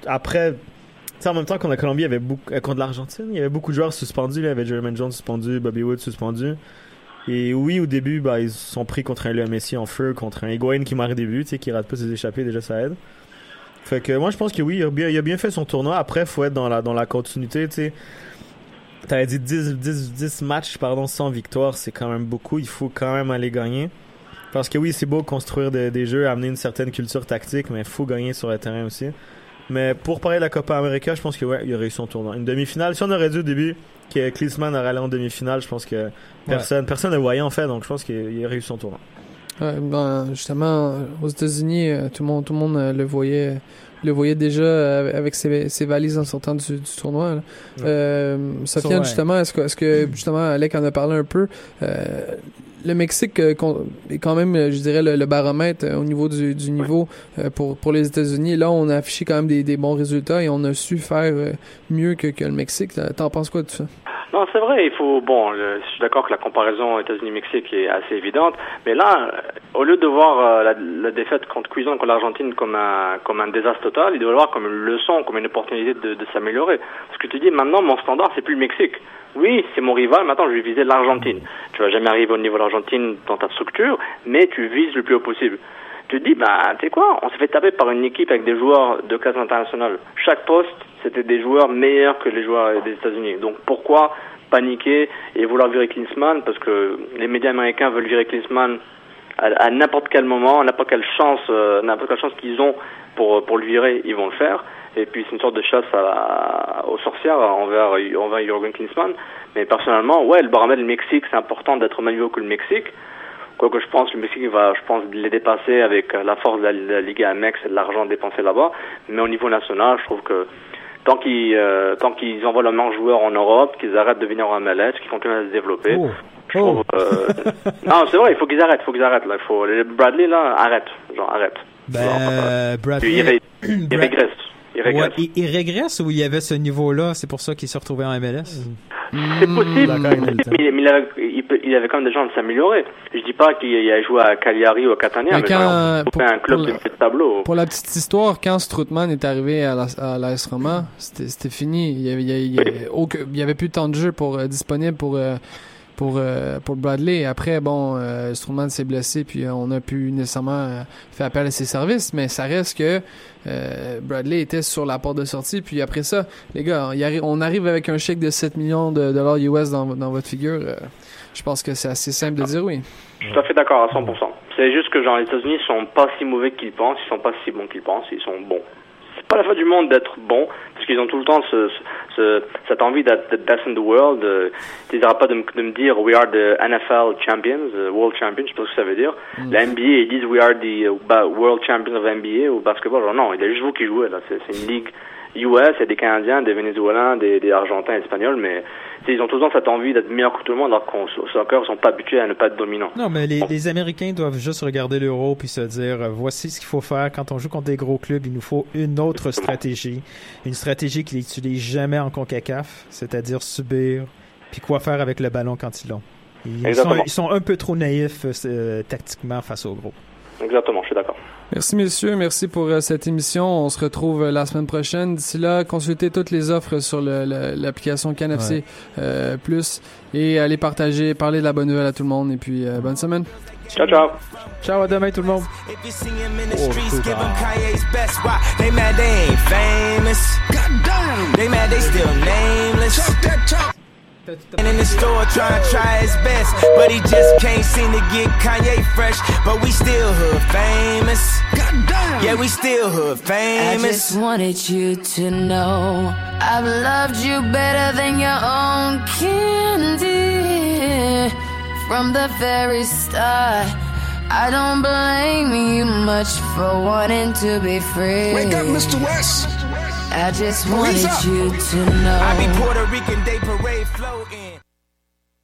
après, en même temps, contre la Colombie, avait beaucoup, euh, contre l'Argentine, il y avait beaucoup de joueurs suspendus. Là. Il y avait Jermaine Jones suspendu, Bobby Wood suspendu. Et oui, au début, bah, ils sont pris contre un Léo Messi en feu, contre un Higuain qui marque des buts, tu sais, qui rate pas ses échappées, déjà ça aide. Fait que moi, je pense que oui, il a bien, il a bien fait son tournoi. Après, faut être dans la, dans la continuité, tu sais. T'avais dit 10, 10, 10 matchs, pardon, sans victoire, c'est quand même beaucoup. Il faut quand même aller gagner. Parce que oui, c'est beau construire des, des jeux, amener une certaine culture tactique, mais il faut gagner sur le terrain aussi. Mais pour parler de la Copa América, je pense que ouais, il a réussi son tournoi. Une demi-finale, si on aurait dit au début que Klinsmann aurait allé en demi-finale, je pense que personne personne ne voyait en fait, donc je pense qu'il a réussi son tournoi. Ouais, ben, justement, aux États-Unis, euh, tout le monde, tout le monde euh, le voyait, le voyait déjà euh, avec ses, ses valises en sortant du, du tournoi. là. Euh, Sofiane, ouais. justement, est-ce que, est-ce que justement Alec en a parlé un peu? Euh, Le Mexique euh, est quand même, je dirais, le, le baromètre au niveau du, du niveau pour pour les États-Unis. Là, on a affiché quand même des, des bons résultats et on a su faire mieux que, que le Mexique. T'en penses quoi de ça? Non, c'est vrai, il faut. Bon, je suis d'accord que la comparaison États-Unis-Mexique est assez évidente, mais là, euh, au lieu de voir euh, la, défaite contre Cuisant contre l'Argentine comme un, comme un désastre total, il doit le voir comme une leçon, comme une opportunité de, de s'améliorer. Parce que tu dis, maintenant, mon standard, c'est plus le Mexique. Oui, c'est mon rival, maintenant, je vais viser l'Argentine. Tu vas jamais arriver au niveau de l'Argentine dans ta structure, mais tu vises le plus haut possible. Tu te dis, bah, tu sais quoi, on s'est fait taper par une équipe avec des joueurs de classe internationale. Chaque poste, c'était des joueurs meilleurs que les joueurs des États-Unis. Donc pourquoi paniquer et vouloir virer Klinsmann? Parce que les médias américains veulent virer Klinsmann à, n'importe quel moment, à n'importe quelle chance, euh, n'importe quelle chance qu'ils ont pour pour le virer, ils vont le faire. Et puis c'est une sorte de chasse aux sorcières envers envers Jürgen Klinsmann. Mais personnellement, ouais, le baromètre du Mexique, c'est important d'être au même niveau que le Mexique. Quoique je pense que le Mexique va, je pense, les dépasser avec euh, la force de la, la Ligue MX et de l'argent dépensé là-bas. Mais au niveau national, je trouve que tant qu'ils euh, tant qu'ils envoient leurs meilleurs joueurs en Europe, qu'ils arrêtent de venir en MLS, qu'ils continuent à se développer. Oh. Je trouve, euh, non, c'est vrai, il faut qu'ils arrêtent, il faut qu'ils arrêtent là. Il faut les Bradley là, arrête, genre arrête. Ben, Genre, euh, Bradley, il, ré- il Brad- régresse, il Ouais, régresse. il, il régresse ou il y avait ce niveau-là, c'est pour ça qu'il s'est retrouvé en MLS? C'est possible, D'accord avec Nelton. mais, mais il, avait, il, peut- il avait quand même des chances de s'améliorer. Je dis pas qu'il a joué à Cagliari ou à Catania, Mais mais, quand- pour- un club pour de tableau. Pour la petite histoire, quand Strootman est arrivé à la- à l'AS Roma, c'était fini. Il y avait, avait- y avait plus de temps de jeu pour euh, disponible pour euh, pour euh, pour Bradley. Après, bon, euh, Strootman s'est blessé, puis euh, on a pu nécessairement faire appel à ses services, mais ça reste que Bradley était sur la porte de sortie. Puis après ça, les gars, on arrive avec un chèque de 7 millions de dollars US dans, dans votre figure. je pense que c'est assez simple de dire oui. Je suis tout à fait d'accord à 100%. C'est juste que genre les États-Unis sont pas si mauvais qu'ils pensent, ils sont pas si bons qu'ils pensent, ils sont bons. Pas la fin du monde d'être bon, parce qu'ils ont tout le temps ce, ce, ce- cette envie d'être the best in the world. Euh, ils n'arrêtent pas de, me- de me dire we are the NFL champions, euh, world champions, je sais pas ce que ça veut dire. La NBA, ils disent we are the euh, world champions of NBA ou basketball. Genre, non, il y a juste vous qui jouez là. C'est une ligue US, il y a des Canadiens, des Vénézuéliens, des, des Argentins, Espagnols, mais tu ils ont temps cette envie d'être meilleurs que tout le monde, alors qu'au au soccer, ils sont pas habitués à ne pas être dominants. Non, mais les, les Américains doivent juste regarder l'euro puis se dire euh, voici ce qu'il faut faire quand on joue contre des gros clubs. Il nous faut une autre stratégie, une stratégie qu'ils n'utilisent jamais en Concacaf, c'est-à-dire subir puis quoi faire avec le ballon quand ils l'ont. Ils ils sont un peu trop naïfs euh, tactiquement face aux gros. Exactement, je suis d'accord. Merci messieurs, merci pour euh, cette émission. On se retrouve euh, la semaine prochaine. D'ici là, consultez toutes les offres sur le- le- l'application CanFC euh, Plus. Et allez partager, parler de la bonne nouvelle à tout le monde. Et puis euh, bonne semaine. Ciao, ciao. Ciao, à demain tout le monde. You see him in the streets, give him Kanye's best. Why? They mad they ain't famous. Goddamn. They mad they still nameless. Talk that talk. And in the store trying to try his best, but he just can't seem to get Kanye fresh. But we still hood famous. Goddamn. Yeah, we still hood famous. I famous. just wanted you to know I've loved you better than your own candy from the very start. I don't blame you much for wanting to be free. Wake up, Mr. West. I just wanted you to know. I be Puerto Rican Day Parade floating.